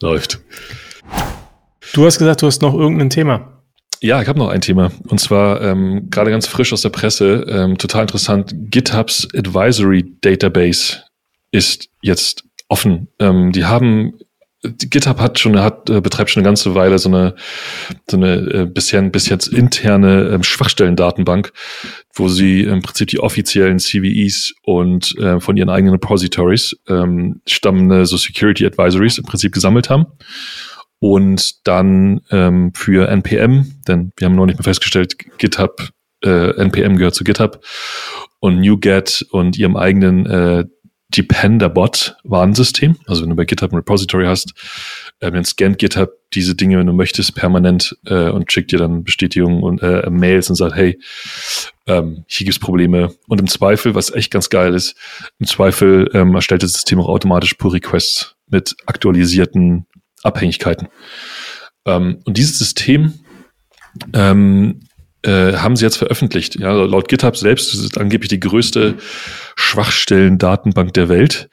läuft. Du hast gesagt, du hast noch irgendein Thema. Ja, ich habe noch ein Thema. Und zwar ähm, gerade ganz frisch aus der Presse, ähm, total interessant. GitHubs Advisory Database ist jetzt offen. Ähm, die haben GitHub hat schon, hat, äh, betreibt schon eine ganze Weile so eine, so eine äh, bisher bis jetzt interne ähm, Schwachstellendatenbank, wo sie im Prinzip die offiziellen CVEs und äh, von ihren eigenen Repositories ähm, stammende so Security Advisories im Prinzip gesammelt haben und dann ähm, für NPM, denn wir haben noch nicht mehr festgestellt, GitHub, äh, NPM gehört zu GitHub und NuGet und ihrem eigenen äh, Depender-Bot Warnsystem. Also wenn du bei GitHub ein Repository hast, äh, dann scannt GitHub diese Dinge, wenn du möchtest, permanent äh, und schickt dir dann Bestätigungen und äh, Mails und sagt, hey, ähm, hier gibt's Probleme. Und im Zweifel, was echt ganz geil ist, im Zweifel ähm, erstellt das System auch automatisch Pull-Requests mit aktualisierten Abhängigkeiten. Ähm, und dieses System ähm, äh, haben sie jetzt veröffentlicht. Ja, laut GitHub selbst ist es angeblich die größte Schwachstellen-Datenbank der Welt.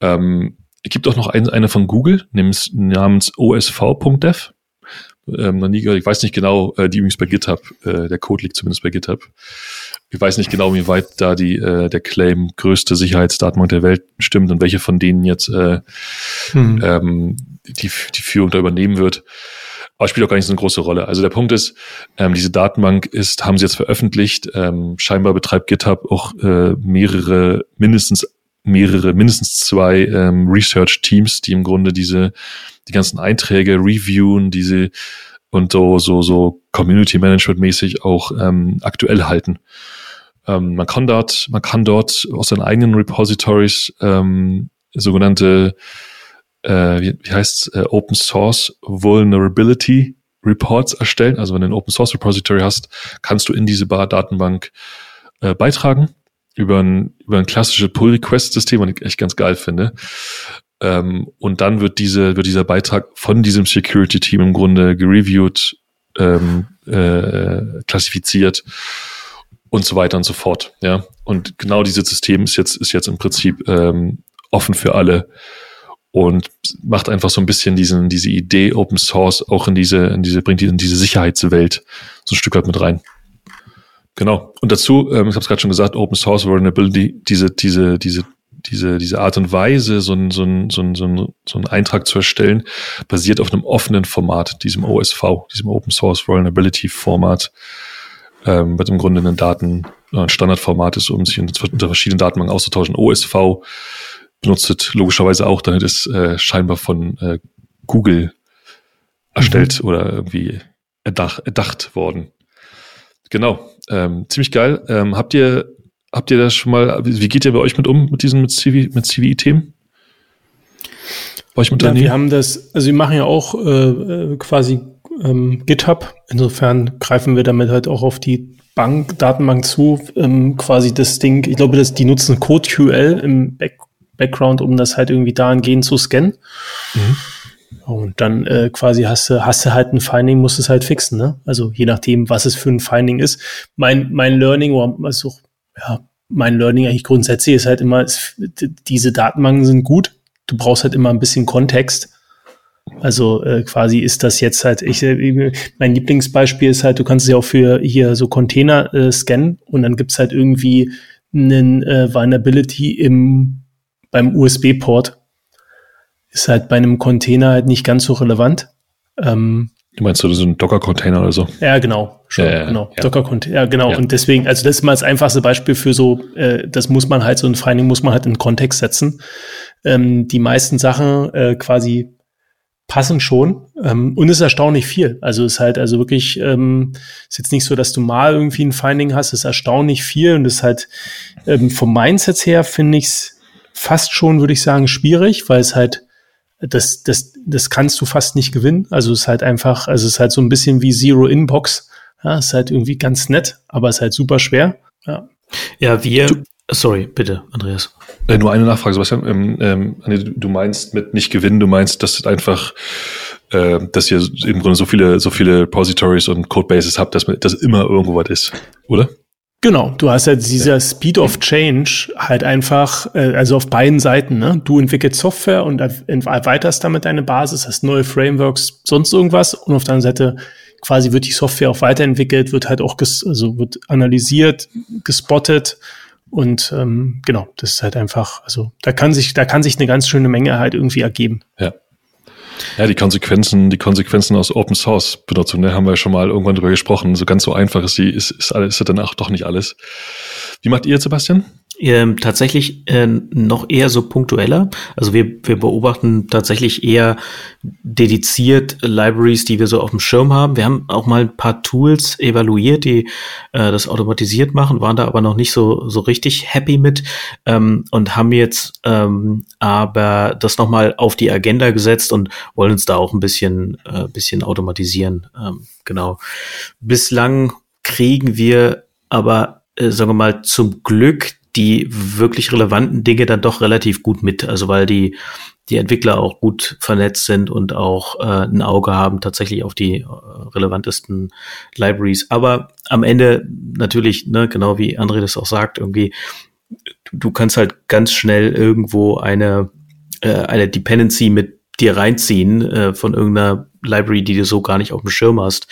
Ähm, es gibt auch noch ein, eine von Google, namens osv.dev. Ähm, noch nie gehört. Ich weiß nicht genau, äh, die übrigens bei GitHub, äh, der Code liegt zumindest bei GitHub. Ich weiß nicht genau, wie weit da die, äh, der Claim größte Sicherheitsdatenbank der Welt stimmt und welche von denen jetzt äh, hm. ähm, die, die Führung da übernehmen wird. Aber spielt auch gar nicht so eine große Rolle. Also der Punkt ist, ähm, diese Datenbank ist, haben sie jetzt veröffentlicht. Ähm, scheinbar betreibt GitHub auch äh, mehrere, mindestens mehrere, mindestens zwei ähm, Research-Teams, die im Grunde diese, die ganzen Einträge reviewen, diese und so, so, so Community Management mäßig auch ähm, aktuell halten. Ähm, man kann dort, man kann dort aus seinen eigenen Repositories ähm, sogenannte äh, wie, wie heißt äh, Open Source Vulnerability Reports erstellen. Also wenn du ein Open Source Repository hast, kannst du in diese Bar-Datenbank äh, beitragen über ein, über ein klassisches Pull-Request-System, was ich echt ganz geil finde. Ähm, und dann wird diese, wird dieser Beitrag von diesem Security-Team im Grunde gereviewt, ähm, äh, klassifiziert und so weiter und so fort. Ja. Und genau dieses System ist jetzt, ist jetzt im Prinzip ähm, offen für alle und macht einfach so ein bisschen diesen, diese Idee Open Source auch in diese, in diese, bringt die in diese Sicherheitswelt so ein Stück weit mit rein. Genau. Und dazu, ähm, ich habe es gerade schon gesagt, Open Source Vulnerability, diese, diese, diese, diese, diese Art und Weise, so ein, so ein, so ein, so ein, so ein Eintrag zu erstellen, basiert auf einem offenen Format, diesem OSV, diesem Open Source Vulnerability Format, ähm, was im Grunde ein Daten, ein Standardformat ist, um sich unter verschiedenen Datenbanken auszutauschen. OSV benutzt logischerweise auch, dann ist äh, scheinbar von äh, Google erstellt mhm. oder irgendwie erdach, erdacht worden. Genau, ähm, ziemlich geil. Ähm, habt ihr habt ihr das schon mal? Wie geht ihr bei euch mit um mit diesen mit CV mit CVI-Themen? Bei euch mit ja, wir haben das, also wir machen ja auch äh, äh, quasi ähm, GitHub. Insofern greifen wir damit halt auch auf die Bank, Datenbank zu, ähm, quasi das Ding. Ich glaube, dass die nutzen CodeQL im Back Background, um das halt irgendwie dahingehend zu scannen. Mhm. Und dann äh, quasi hast du, hast du halt ein Finding, musst es halt fixen, ne? Also je nachdem, was es für ein Finding ist. Mein, mein Learning, also, ja, mein Learning eigentlich grundsätzlich ist halt immer, ist, diese Datenbanken sind gut. Du brauchst halt immer ein bisschen Kontext. Also äh, quasi ist das jetzt halt, ich, äh, mein Lieblingsbeispiel ist halt, du kannst es ja auch für hier so Container äh, scannen und dann gibt's halt irgendwie einen äh, Vulnerability im beim USB-Port ist halt bei einem Container halt nicht ganz so relevant. Ähm, Du meinst so, so ein Docker-Container oder so? Ja, genau. Schon, ja, genau. Ja. Docker-Container, ja, genau. Ja. Und deswegen, also das ist mal das einfachste Beispiel für so, äh, das muss man halt, so ein Finding muss man halt in Kontext setzen. Ähm, die meisten Sachen äh, quasi passen schon. Ähm, und ist erstaunlich viel. Also ist halt, also wirklich, ähm, ist jetzt nicht so, dass du mal irgendwie ein Finding hast, ist erstaunlich viel und ist halt ähm, vom Mindset her finde ich es fast schon, würde ich sagen, schwierig, weil es halt das, das, das kannst du fast nicht gewinnen. Also es ist halt einfach, also es ist halt so ein bisschen wie Zero Inbox. Ja, ist halt irgendwie ganz nett, aber es ist halt super schwer. Ja, ja wir, du, sorry, bitte, Andreas. Äh, nur eine Nachfrage, Sebastian. Ähm, ähm, du meinst mit nicht gewinnen, du meinst, dass einfach, äh, dass ihr im Grunde so viele, so viele Repositories und Codebases habt, dass, dass immer irgendwo was ist, oder? Genau, du hast ja dieser ja. Speed of Change halt einfach, äh, also auf beiden Seiten, ne? Du entwickelst Software und erweiterst damit deine Basis, hast neue Frameworks, sonst irgendwas und auf der anderen Seite quasi wird die Software auch weiterentwickelt, wird halt auch, ges also wird analysiert, gespottet und ähm, genau, das ist halt einfach, also da kann sich, da kann sich eine ganz schöne Menge halt irgendwie ergeben. Ja. Ja, die Konsequenzen, die Konsequenzen aus Open Source Benutzung, ne, haben wir schon mal irgendwann drüber gesprochen. So ganz so einfach ist die, ist, ist alles, ist danach doch nicht alles. Wie macht ihr, Sebastian? Ähm, tatsächlich äh, noch eher so punktueller. Also wir, wir beobachten tatsächlich eher dediziert Libraries, die wir so auf dem Schirm haben. Wir haben auch mal ein paar Tools evaluiert, die äh, das automatisiert machen, waren da aber noch nicht so, so richtig happy mit ähm, und haben jetzt ähm, aber das nochmal auf die Agenda gesetzt und wollen uns da auch ein bisschen, äh, bisschen automatisieren. Ähm, genau. Bislang kriegen wir aber, äh, sagen wir mal, zum Glück die wirklich relevanten Dinge dann doch relativ gut mit. Also weil die, die Entwickler auch gut vernetzt sind und auch äh, ein Auge haben tatsächlich auf die äh, relevantesten Libraries. Aber am Ende natürlich, ne, genau wie André das auch sagt, irgendwie, du, kannst halt ganz schnell irgendwo eine, äh, eine Dependency mit dir reinziehen äh, von irgendeiner Library, die du so gar nicht auf dem Schirm hast.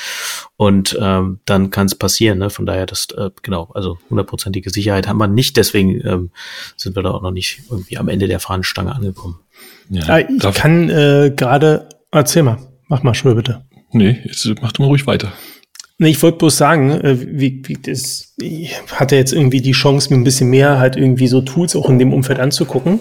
Und ähm, dann kann es passieren. Ne? Von daher, das äh, genau, also hundertprozentige Sicherheit haben wir nicht. Deswegen ähm, sind wir da auch noch nicht irgendwie am Ende der Fahnenstange angekommen. Ja, ah, ich kann äh, gerade, erzähl mal, mach mal schnell bitte. Nee, jetzt mach du mal ruhig weiter. Nee, ich wollte bloß sagen, äh, wie, wie das, ich hatte jetzt irgendwie die Chance, mir ein bisschen mehr halt irgendwie so Tools auch in dem Umfeld anzugucken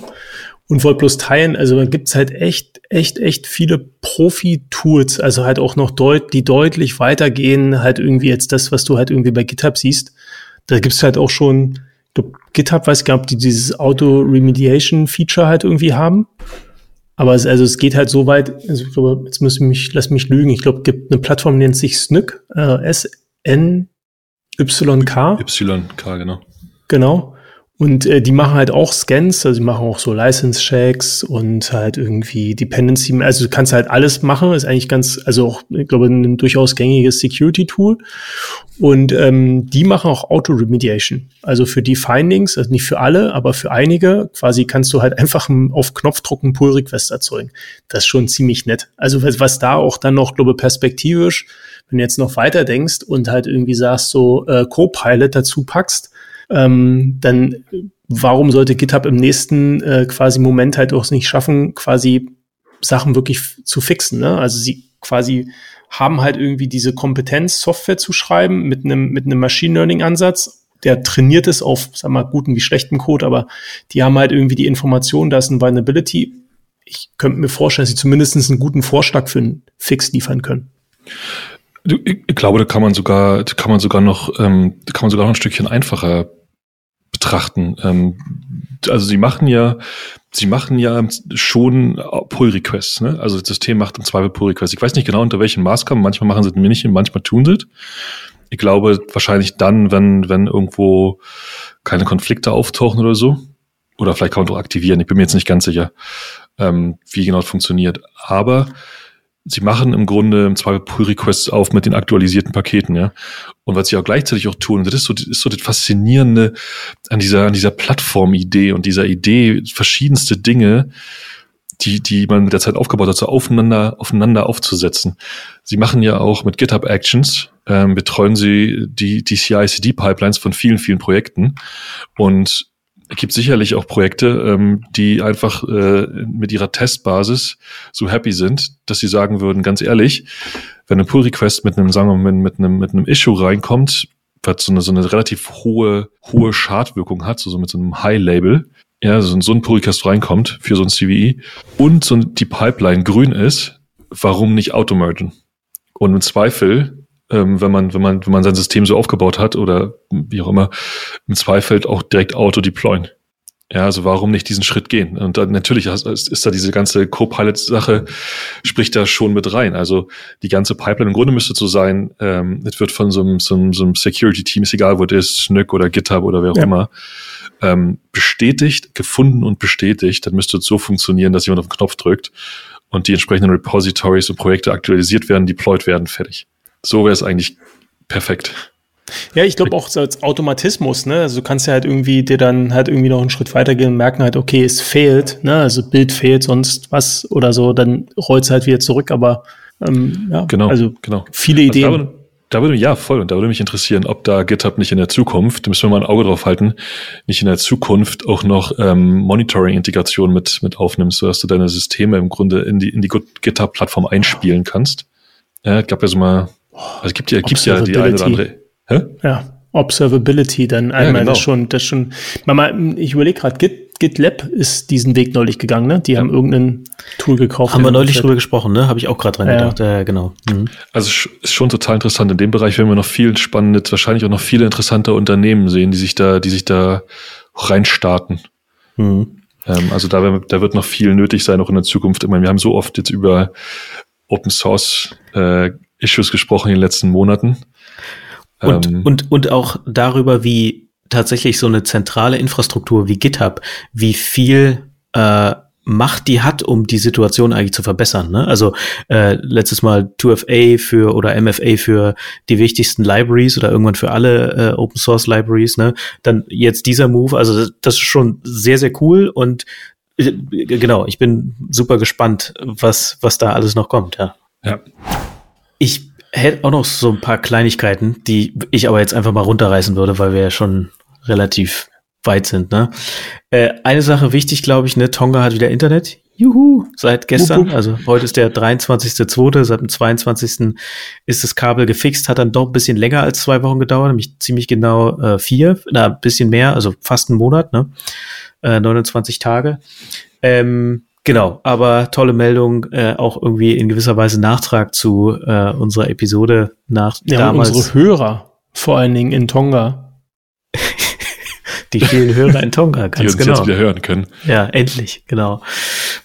und wollte bloß teilen, also da gibt's halt echt, echt, echt viele Profi-Tools, also halt auch noch deut die deutlich weitergehen, halt irgendwie jetzt das, was du halt irgendwie bei GitHub siehst. Da gibt's halt auch schon, ich glaub, GitHub weiß gar nicht, ob die dieses Auto-Remediation-Feature halt irgendwie haben. Aber es, also es geht halt so weit, also ich glaube, jetzt muss ich mich, lass mich lügen, ich glaube, gibt eine Plattform, die nennt sich Snyk, äh, S-N-Y-K. Y-K, genau. Genau. Und äh, die machen halt auch Scans, also die machen auch so License-Checks und halt irgendwie Dependency, also du kannst halt alles machen, ist eigentlich ganz, also auch, ich glaube, ein durchaus gängiges Security-Tool. Und ähm, die machen auch Auto-Remediation. Also für die Findings, also nicht für alle, aber für einige, quasi kannst du halt einfach auf Knopfdruck einen Pull-Request erzeugen. Das ist schon ziemlich nett. Also was, was da auch dann noch, glaube perspektivisch, wenn du jetzt noch weiter denkst und halt irgendwie sagst, so äh, Copilot dazu packst, ähm, dann warum sollte GitHub im nächsten äh, quasi Moment halt auch nicht schaffen, quasi Sachen wirklich zu fixen? Ne? Also sie quasi haben halt irgendwie diese Kompetenz, Software zu schreiben mit einem mit einem Machine Learning Ansatz, der trainiert ist auf, sag mal, guten wie schlechten Code, aber die haben halt irgendwie die Information, da ist ein Vulnerability. Ich könnte mir vorstellen, dass sie zumindest einen guten Vorschlag für einen Fix liefern können. Ich glaube, da kann man sogar, da kann man sogar noch, ähm, da kann man sogar noch ein Stückchen einfacher betrachten. Ähm, also sie machen ja, sie machen ja schon Pull Requests. Ne? Also das System macht im Zweifel Pull Requests. Ich weiß nicht genau unter welchen Maßgaben. Manchmal machen sie es nicht, manchmal tun sie es. Ich glaube wahrscheinlich dann, wenn wenn irgendwo keine Konflikte auftauchen oder so. Oder vielleicht kann man doch aktivieren. Ich bin mir jetzt nicht ganz sicher, ähm, wie genau das funktioniert. Aber sie machen im Grunde im Zweifel Pull Requests auf mit den aktualisierten Paketen, ja. Und was sie auch gleichzeitig auch tun, das ist so, das ist so das Faszinierende an dieser, an dieser Plattformidee und dieser Idee, verschiedenste Dinge, die, die man mit der Zeit aufgebaut hat, so aufeinander, aufeinander aufzusetzen. Sie machen ja auch mit GitHub Actions, ähm, betreuen sie die, die CI-CD-Pipelines von vielen, vielen Projekten und es gibt sicherlich auch Projekte, ähm, die einfach äh, mit ihrer Testbasis so happy sind, dass sie sagen würden, ganz ehrlich, wenn ein Pull-Request mit einem, sagen wir mal, mit, mit einem, mit einem Issue reinkommt, was so eine, so eine relativ hohe, hohe Schadwirkung hat, so, so mit so einem High-Label, ja, so, so ein Pull-Request reinkommt für so ein CVE und so die Pipeline grün ist, warum nicht auto-mergen? Und im Zweifel, ähm, wenn man, wenn man, wenn man sein System so aufgebaut hat oder wie auch immer, im Zweifel auch direkt auto-deployen. Ja, also warum nicht diesen Schritt gehen? Und dann natürlich ist, ist da diese ganze Co-Pilot-Sache, spricht da schon mit rein. Also die ganze Pipeline im Grunde müsste so sein, ähm, es wird von so einem, so einem, so einem Security-Team, ist egal, wo das ist, Snyk oder GitHub oder wer auch ja. immer, ähm, bestätigt, gefunden und bestätigt. Dann müsste es so funktionieren, dass jemand auf den Knopf drückt und die entsprechenden Repositories und Projekte aktualisiert werden, deployed werden, fertig. So wäre es eigentlich perfekt. Ja, ich glaube auch so als Automatismus, ne? Also du kannst ja halt irgendwie dir dann halt irgendwie noch einen Schritt weitergehen und merken halt, okay, es fehlt, ne? Also Bild fehlt, sonst was oder so, dann rollt es halt wieder zurück, aber ähm, ja, genau, also genau. viele Ideen. Also da würde, ja, voll. Und da würde mich interessieren, ob da GitHub nicht in der Zukunft, da müssen wir mal ein Auge drauf halten, nicht in der Zukunft auch noch ähm, Monitoring-Integration mit, mit aufnimmst, sodass du deine Systeme im Grunde in die, in die GitHub-Plattform einspielen kannst. Ja, gab ja so mal, also gibt ja, gibt ja die eine oder andere Hä? Ja, Observability dann einmal ja, genau. das schon, das schon. Mama, ich überlege gerade, Git, GitLab ist diesen Weg neulich gegangen, ne? Die ja. haben irgendein Tool gekauft. Haben wir neulich drüber gesprochen, ne? Habe ich auch gerade dran ja. gedacht. Äh, genau. Mhm. Also ist schon total interessant. In dem Bereich werden wir noch viel spannende, wahrscheinlich auch noch viele interessante Unternehmen sehen, die sich da, die sich da reinstarten. Mhm. Ähm, also da, da wird noch viel nötig sein, auch in der Zukunft. Ich meine, wir haben so oft jetzt über Open Source äh, Issues gesprochen in den letzten Monaten. Und, ähm, und, und auch darüber, wie tatsächlich so eine zentrale Infrastruktur wie GitHub, wie viel äh, Macht die hat, um die Situation eigentlich zu verbessern. Ne? Also äh, letztes Mal 2FA für oder MFA für die wichtigsten Libraries oder irgendwann für alle äh, Open Source Libraries. Ne? Dann jetzt dieser Move, also das, ist schon sehr sehr cool und äh, genau, ich bin super gespannt, was was da alles noch kommt. Ja. Ja. Ich hätte auch noch so ein paar Kleinigkeiten, die ich aber jetzt einfach mal runterreißen würde, weil wir ja schon relativ weit sind. Ne? Äh, eine Sache wichtig, glaube ich, ne, Tonga hat wieder Internet. Juhu, seit gestern, also heute ist der 23.2., seit dem 22. ist das Kabel gefixt, hat dann doch ein bisschen länger als zwei Wochen gedauert, nämlich ziemlich genau äh, vier, na, ein bisschen mehr, also fast einen Monat, ne? Äh, 29 Tage. Ähm, Genau, aber tolle Meldung, äh, auch irgendwie in gewisser Weise Nachtrag zu äh, unserer Episode nach ja, damals. unsere Hörer, vor allen Dingen in Tonga. die vielen Hörer in Tonga, ganz die uns genau. jetzt wieder hören können. Ja, endlich, genau.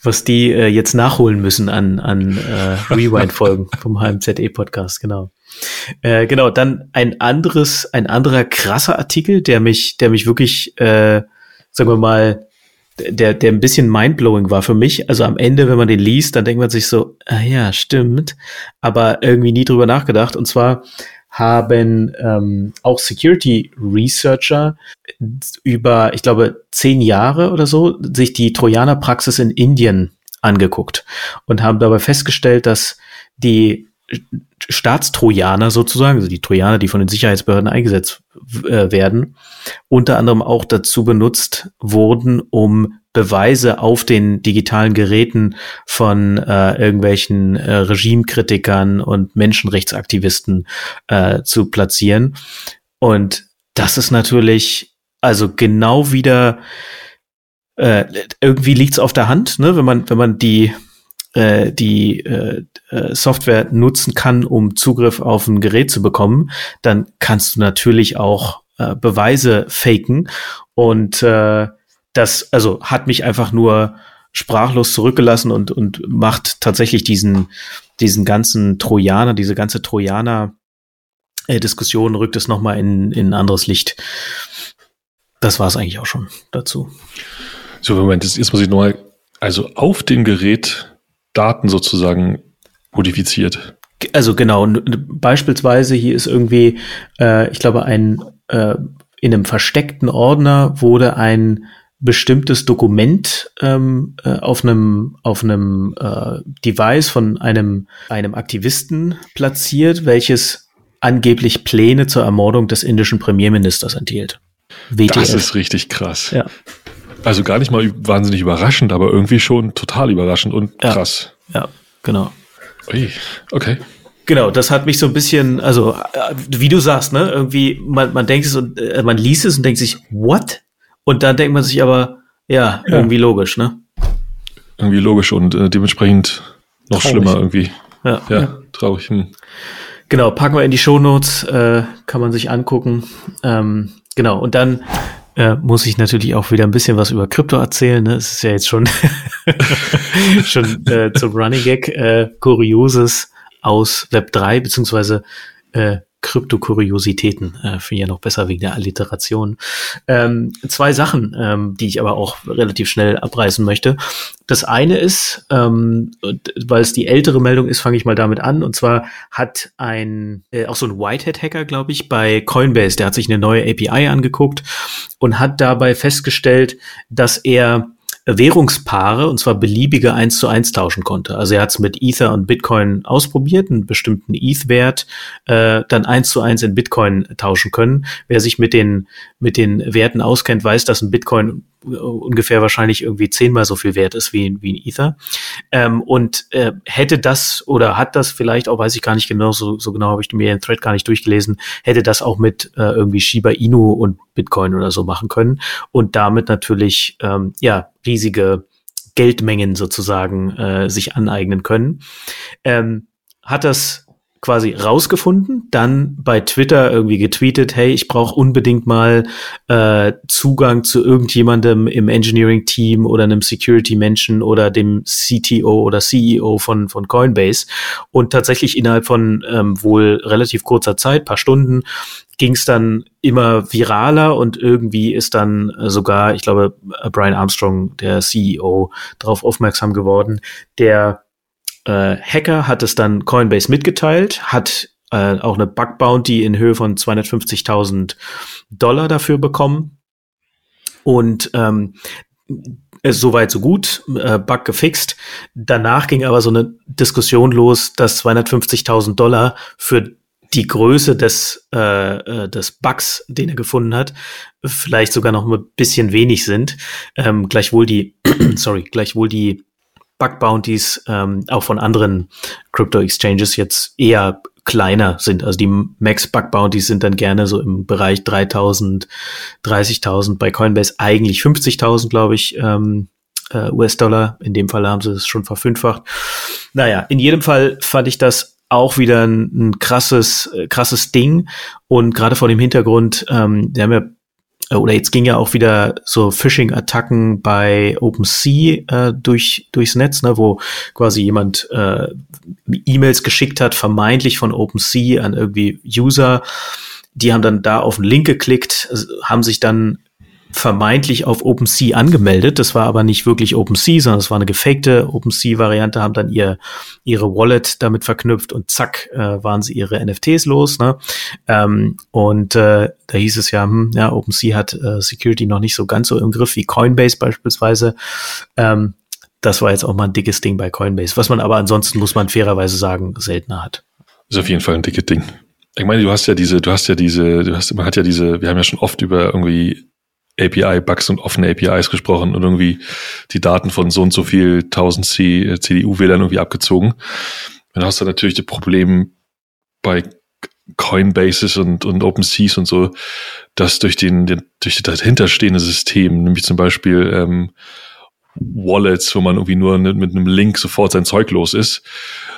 Was die äh, jetzt nachholen müssen an, an äh, Rewind-Folgen vom HMZE-Podcast, genau. Äh, genau, dann ein anderes, ein anderer krasser Artikel, der mich, der mich wirklich, äh, sagen wir mal, der, der ein bisschen mindblowing war für mich. Also am Ende, wenn man den liest, dann denkt man sich so, ah ja, stimmt, aber irgendwie nie drüber nachgedacht. Und zwar haben ähm, auch Security Researcher über, ich glaube, zehn Jahre oder so sich die Trojaner-Praxis in Indien angeguckt und haben dabei festgestellt, dass die Staatstrojaner sozusagen, also die Trojaner, die von den Sicherheitsbehörden eingesetzt äh, werden, unter anderem auch dazu benutzt wurden, um Beweise auf den digitalen Geräten von äh, irgendwelchen äh, Regimekritikern und Menschenrechtsaktivisten äh, zu platzieren. Und das ist natürlich also genau wieder äh, irgendwie liegt's auf der Hand, ne, wenn man wenn man die äh, die äh, äh, Software nutzen kann, um Zugriff auf ein Gerät zu bekommen, dann kannst du natürlich auch äh, Beweise faken. Und äh, das, also hat mich einfach nur sprachlos zurückgelassen und, und macht tatsächlich diesen, diesen ganzen Trojaner, diese ganze Trojaner äh, rückt es nochmal in, in ein anderes Licht. Das war es eigentlich auch schon dazu. So, Moment, jetzt muss ich nochmal, also auf dem Gerät Daten sozusagen modifiziert. Also genau, beispielsweise hier ist irgendwie, äh, ich glaube, ein äh, in einem versteckten Ordner wurde ein bestimmtes Dokument ähm, äh, auf einem auf einem äh, Device von einem einem Aktivisten platziert, welches angeblich Pläne zur Ermordung des indischen Premierministers enthielt. WTF. Das ist richtig krass. Ja. Also gar nicht mal wahnsinnig überraschend, aber irgendwie schon total überraschend und krass. Ja, ja genau. Ui, okay. Genau, das hat mich so ein bisschen, also äh, wie du sagst, ne, irgendwie, man, man denkt es und äh, man liest es und denkt sich, what? Und dann denkt man sich aber, ja, ja. irgendwie logisch, ne? Irgendwie logisch und äh, dementsprechend noch traurig. schlimmer irgendwie. Ja, ja traurig. Hm. Genau, packen wir in die Shownotes, äh, kann man sich angucken. Ähm, genau, und dann äh, muss ich natürlich auch wieder ein bisschen was über Krypto erzählen. Ne? Es ist ja jetzt schon, schon äh, zum Running Gag äh, Kurioses aus Web 3, beziehungsweise äh, Kryptokuriositäten, äh, finde ich ja noch besser wegen der Alliteration. Ähm, zwei Sachen, ähm, die ich aber auch relativ schnell abreißen möchte. Das eine ist, ähm, weil es die ältere Meldung ist, fange ich mal damit an. Und zwar hat ein, äh, auch so ein Whitehead-Hacker, glaube ich, bei Coinbase, der hat sich eine neue API angeguckt und hat dabei festgestellt, dass er Währungspaare, und zwar beliebige eins zu eins tauschen konnte. Also er hat es mit Ether und Bitcoin ausprobiert, einen bestimmten ETH-Wert äh, dann eins zu eins in Bitcoin tauschen können. Wer sich mit den, mit den Werten auskennt, weiß, dass ein Bitcoin ungefähr wahrscheinlich irgendwie zehnmal so viel wert ist wie, wie ein Ether. Ähm, und äh, hätte das oder hat das vielleicht auch, weiß ich gar nicht genau, so, so genau habe ich mir den Thread gar nicht durchgelesen, hätte das auch mit äh, irgendwie Shiba Inu und Bitcoin oder so machen können und damit natürlich ähm, ja riesige Geldmengen sozusagen äh, sich aneignen können. Ähm, hat das quasi rausgefunden, dann bei Twitter irgendwie getweetet, hey, ich brauche unbedingt mal äh, Zugang zu irgendjemandem im Engineering-Team oder einem Security-Menschen oder dem CTO oder CEO von, von Coinbase. Und tatsächlich innerhalb von ähm, wohl relativ kurzer Zeit, paar Stunden, ging es dann immer viraler und irgendwie ist dann äh, sogar, ich glaube, Brian Armstrong, der CEO, darauf aufmerksam geworden, der äh, Hacker hat es dann Coinbase mitgeteilt, hat äh, auch eine Bug Bounty in Höhe von 250.000 Dollar dafür bekommen. Und ähm, ist soweit so gut, äh, Bug gefixt. Danach ging aber so eine Diskussion los, dass 250.000 Dollar für die Größe des, äh, äh, des Bugs, den er gefunden hat, vielleicht sogar noch ein bisschen wenig sind. Ähm, gleichwohl die, sorry, gleichwohl die Bug Bounties ähm, auch von anderen Crypto Exchanges jetzt eher kleiner sind. Also die Max Bug Bounties sind dann gerne so im Bereich 3000, 30.000 bei Coinbase eigentlich 50.000, glaube ich, ähm, äh, US-Dollar. In dem Fall haben sie es schon verfünffacht. Naja, in jedem Fall fand ich das auch wieder ein, ein krasses, äh, krasses Ding. Und gerade vor dem Hintergrund, ähm, wir haben ja oder jetzt ging ja auch wieder so Phishing-Attacken bei OpenSea äh, durch, durchs Netz, ne, wo quasi jemand äh, E-Mails geschickt hat, vermeintlich von OpenSea an irgendwie User. Die haben dann da auf einen Link geklickt, haben sich dann vermeintlich auf OpenSea angemeldet. Das war aber nicht wirklich OpenSea, sondern es war eine gefakte OpenSea-Variante, haben dann ihr, ihre Wallet damit verknüpft und zack, äh, waren sie ihre NFTs los. Ne? Ähm, und äh, da hieß es ja, hm, ja, OpenSea hat äh, Security noch nicht so ganz so im Griff wie Coinbase beispielsweise. Ähm, das war jetzt auch mal ein dickes Ding bei Coinbase, was man aber ansonsten, muss man fairerweise sagen, seltener hat. Ist auf jeden Fall ein dickes Ding. Ich meine, du hast ja diese, du hast ja diese, du hast, man hat ja diese, wir haben ja schon oft über irgendwie API-Bugs und offene APIs gesprochen und irgendwie die Daten von so und so viel 1000 CDU-Wählern irgendwie abgezogen. Dann hast du natürlich das Problem bei Coinbases und, und OpenSeas und so, dass durch den, den durch das dahinterstehende System, nämlich zum Beispiel ähm, Wallets, wo man irgendwie nur mit einem Link sofort sein Zeug los ist,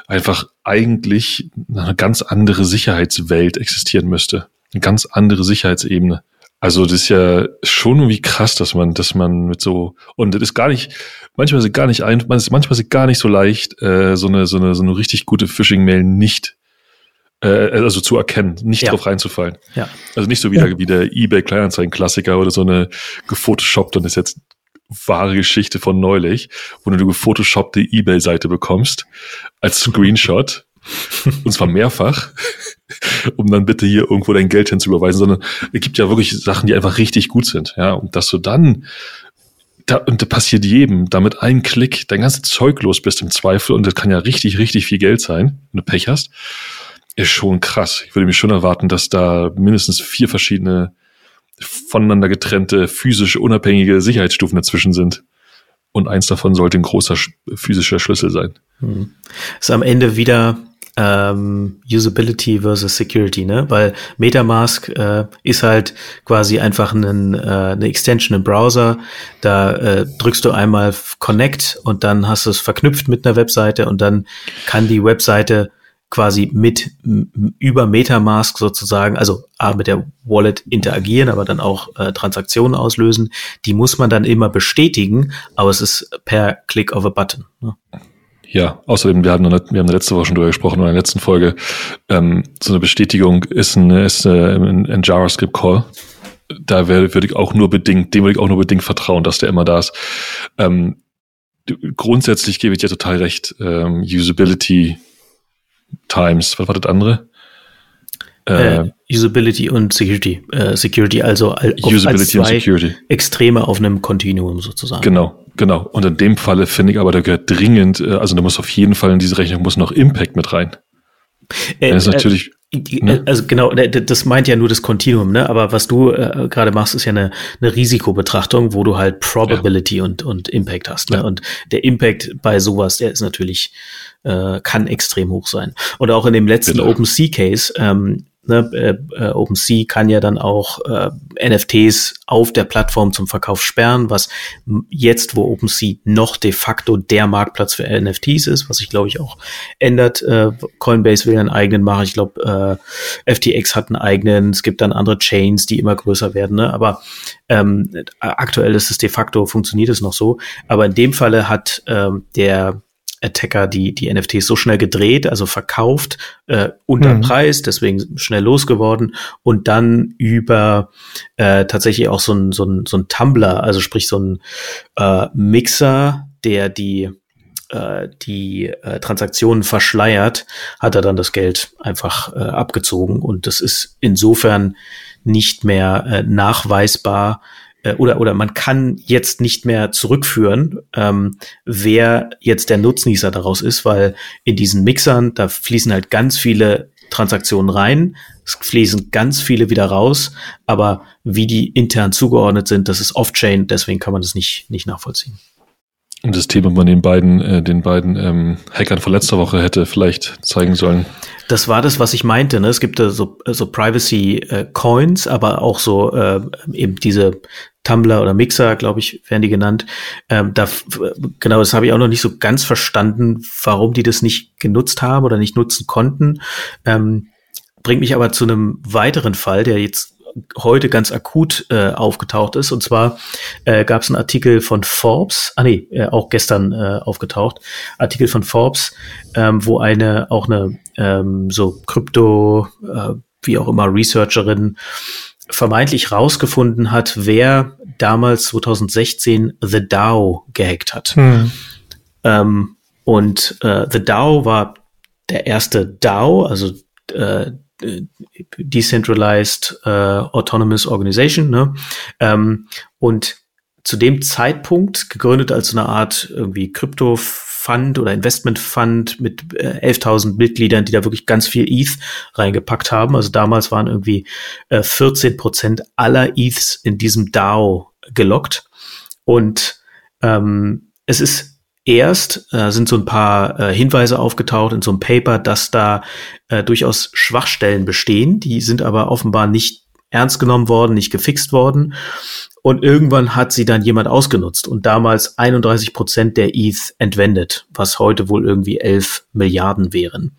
einfach eigentlich eine ganz andere Sicherheitswelt existieren müsste. Eine ganz andere Sicherheitsebene. Also das ist ja schon irgendwie krass, dass man, dass man mit so und das ist gar nicht, manchmal ist es gar nicht ein, manchmal ist es gar nicht so leicht, äh, so eine so eine so eine richtig gute Phishing-Mail nicht äh, also zu erkennen, nicht ja. drauf reinzufallen. Ja. Also nicht so wie, ja. der, wie der eBay Kleinanzeigen-Klassiker oder so eine gefotoshoppt und ist jetzt wahre Geschichte von neulich, wo du eine gefotoshoppte eBay-Seite bekommst als Screenshot und zwar mehrfach, um dann bitte hier irgendwo dein Geld hinzuüberweisen, sondern es gibt ja wirklich Sachen, die einfach richtig gut sind, ja, und dass du dann da, und da passiert jedem, damit ein Klick dein ganzes Zeug los bist im Zweifel und das kann ja richtig, richtig viel Geld sein, wenn du Pech hast, ist schon krass. Ich würde mir schon erwarten, dass da mindestens vier verschiedene voneinander getrennte, physische, unabhängige Sicherheitsstufen dazwischen sind. Und eins davon sollte ein großer physischer Schlüssel sein. Hm. Ist am Ende wieder ähm, Usability versus Security, ne? Weil MetaMask äh, ist halt quasi einfach ein, äh, eine Extension im Browser. Da äh, drückst du einmal Connect und dann hast du es verknüpft mit einer Webseite und dann kann die Webseite quasi mit über MetaMask sozusagen, also A, mit der Wallet interagieren, aber dann auch äh, Transaktionen auslösen. Die muss man dann immer bestätigen, aber es ist per Click of a Button. Ne? Ja, außerdem, wir haben, wir haben letzte Woche schon drüber gesprochen, in der letzten Folge, ähm, so eine Bestätigung ist, ein, ist äh, ein, ein JavaScript-Call. Da würde würd ich auch nur bedingt, dem würde ich auch nur bedingt vertrauen, dass der immer da ist. Ähm, grundsätzlich gebe ich dir total recht. Ähm, Usability Times, was war das andere? Äh, äh, Usability und Security. Äh, Security, also al Usability als zwei Security. Extreme auf einem Kontinuum sozusagen. Genau, genau. Und in dem Falle finde ich aber, da gehört dringend, äh, also da muss auf jeden Fall in diese Rechnung muss noch Impact mit rein. Äh, das ist natürlich. Äh, ne? Also genau, das meint ja nur das Kontinuum, ne? Aber was du äh, gerade machst, ist ja eine, eine Risikobetrachtung, wo du halt Probability ja. und, und Impact hast. Ne? Ja. Und der Impact bei sowas, der ist natürlich, äh, kann extrem hoch sein. Und auch in dem letzten OpenSea-Case, ähm, Ne, äh, äh, OpenSea kann ja dann auch äh, NFTs auf der Plattform zum Verkauf sperren, was jetzt, wo OpenSea noch de facto der Marktplatz für NFTs ist, was sich, glaube ich, auch ändert. Äh, Coinbase will einen eigenen machen. Ich glaube, äh, FTX hat einen eigenen. Es gibt dann andere Chains, die immer größer werden. Ne? Aber ähm, aktuell ist es de facto, funktioniert es noch so. Aber in dem Falle hat ähm, der Attacker die, die NFTs so schnell gedreht, also verkauft, äh, unter mhm. Preis, deswegen schnell losgeworden und dann über äh, tatsächlich auch so ein, so ein, so ein Tumblr, also sprich so ein äh, Mixer, der die äh, die äh, Transaktionen verschleiert, hat er dann das Geld einfach äh, abgezogen und das ist insofern nicht mehr äh, nachweisbar, äh, oder, oder man kann jetzt nicht mehr zurückführen, ähm, wer jetzt der Nutznießer daraus ist, weil in diesen Mixern, da fließen halt ganz viele Transaktionen rein, es fließen ganz viele wieder raus, aber wie die intern zugeordnet sind, das ist off-chain, deswegen kann man das nicht, nicht nachvollziehen. Und das Thema man den beiden, äh, den beiden ähm, Hackern von letzter Woche hätte vielleicht zeigen sollen. Das war das, was ich meinte. Ne? Es gibt äh, so, so Privacy äh, Coins, aber auch so äh, eben diese Tumblr oder Mixer, glaube ich, werden die genannt. Ähm, da, genau, das habe ich auch noch nicht so ganz verstanden, warum die das nicht genutzt haben oder nicht nutzen konnten. Ähm, bringt mich aber zu einem weiteren Fall, der jetzt heute ganz akut äh, aufgetaucht ist. Und zwar äh, gab es einen Artikel von Forbes, ah nee, äh, auch gestern äh, aufgetaucht, Artikel von Forbes, ähm, wo eine auch eine ähm, so Krypto, äh, wie auch immer, Researcherin vermeintlich rausgefunden hat, wer damals 2016 The DAO gehackt hat. Hm. Ähm, und äh, The DAO war der erste DAO, also äh, Decentralized äh, Autonomous Organization. Ne? Ähm, und zu dem Zeitpunkt gegründet als so eine Art irgendwie Krypto Fund oder Investment Fund mit äh, 11.000 Mitgliedern, die da wirklich ganz viel ETH reingepackt haben. Also damals waren irgendwie äh, 14 Prozent aller ETHs in diesem DAO gelockt. Und ähm, es ist erst, äh, sind so ein paar äh, Hinweise aufgetaucht in so einem Paper, dass da äh, durchaus Schwachstellen bestehen. Die sind aber offenbar nicht ernst genommen worden, nicht gefixt worden. Und irgendwann hat sie dann jemand ausgenutzt und damals 31 Prozent der ETH entwendet, was heute wohl irgendwie 11 Milliarden wären.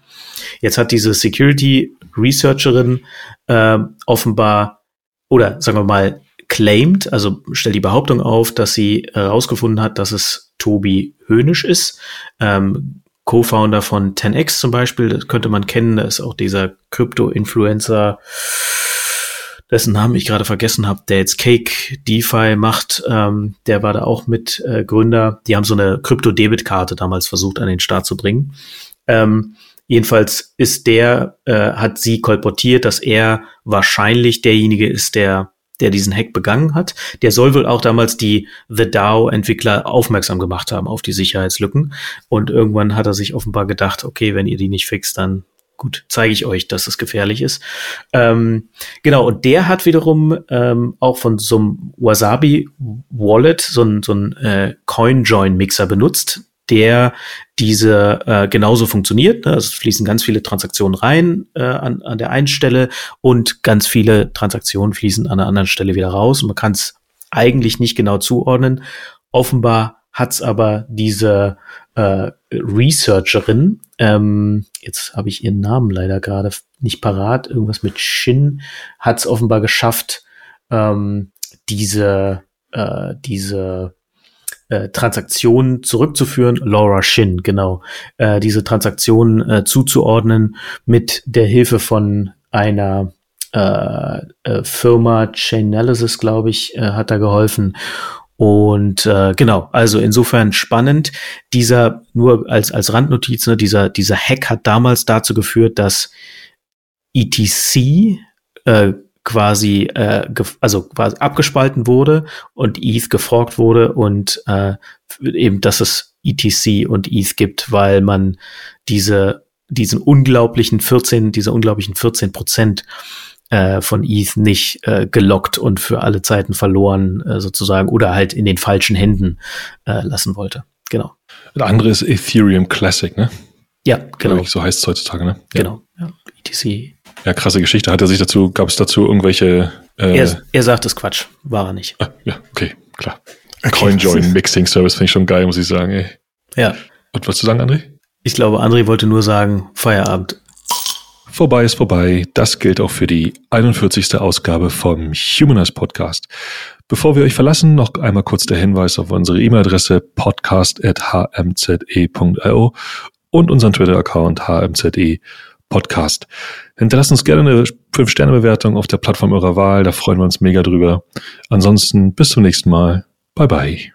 Jetzt hat diese Security Researcherin äh, offenbar oder sagen wir mal claimed, also stellt die Behauptung auf, dass sie herausgefunden hat, dass es Tobi Höhnisch ist. Ähm, Co-Founder von 10x zum Beispiel, das könnte man kennen, da ist auch dieser Krypto-Influencer, dessen Namen ich gerade vergessen habe, der jetzt Cake DeFi macht, ähm, der war da auch mit äh, Gründer. Die haben so eine Krypto-Debit-Karte damals versucht an den Start zu bringen. Ähm, jedenfalls ist der, äh, hat sie kolportiert, dass er wahrscheinlich derjenige ist, der der diesen Hack begangen hat. Der soll wohl auch damals die The DAO-Entwickler aufmerksam gemacht haben auf die Sicherheitslücken. Und irgendwann hat er sich offenbar gedacht, okay, wenn ihr die nicht fixt, dann gut, zeige ich euch, dass es gefährlich ist. Ähm, genau, und der hat wiederum ähm, auch von so einem Wasabi Wallet so ein, so ein äh, Coin-Join-Mixer benutzt. Der diese äh, genauso funktioniert. Ne? Also es fließen ganz viele Transaktionen rein äh, an, an der einen Stelle und ganz viele Transaktionen fließen an der anderen Stelle wieder raus. Und man kann es eigentlich nicht genau zuordnen. Offenbar hat's aber diese äh, Researcherin, ähm, jetzt habe ich ihren Namen leider gerade nicht parat, irgendwas mit Shin, hat's offenbar geschafft, ähm, diese, äh, diese äh, Transaktion zurückzuführen, Laura Shin, genau, äh, diese Transaktion äh, zuzuordnen mit der Hilfe von einer äh, äh, Firma Chainalysis, glaube ich, äh, hat da geholfen. Und äh, genau, also insofern spannend. Dieser, nur als, als Randnotiz, ne, dieser, dieser Hack hat damals dazu geführt, dass ETC äh, quasi, äh, also quasi abgespalten wurde und ETH geforkt wurde und äh, eben, dass es ETC und ETH gibt, weil man diese, diesen unglaublichen 14, diese unglaublichen 14 Prozent äh, von ETH nicht äh, gelockt und für alle Zeiten verloren äh, sozusagen oder halt in den falschen Händen äh, lassen wollte. Genau. Der andere ist Ethereum Classic, ne? Ja, genau. Ich, so heißt es heutzutage, ne? Ja. Genau. Ja. ETC. Ja, krasse Geschichte. Hat er sich dazu, gab es dazu irgendwelche äh, er, er sagt es Quatsch, war er nicht. Ah, ja, okay, klar. Okay. CoinJoin Mixing Service finde ich schon geil, muss ich sagen, ey. Ja. Und was zu sagen, André? Ich glaube, André wollte nur sagen, Feierabend. Vorbei ist vorbei. Das gilt auch für die 41. Ausgabe vom Humanize Podcast. Bevor wir euch verlassen, noch einmal kurz der Hinweis auf unsere E-Mail-Adresse podcast.hmze.io und unseren Twitter-Account hmze Podcast. Hinterlasst uns gerne eine 5-Sterne-Bewertung auf der Plattform eurer Wahl. Da freuen wir uns mega drüber. Ansonsten bis zum nächsten Mal. Bye bye.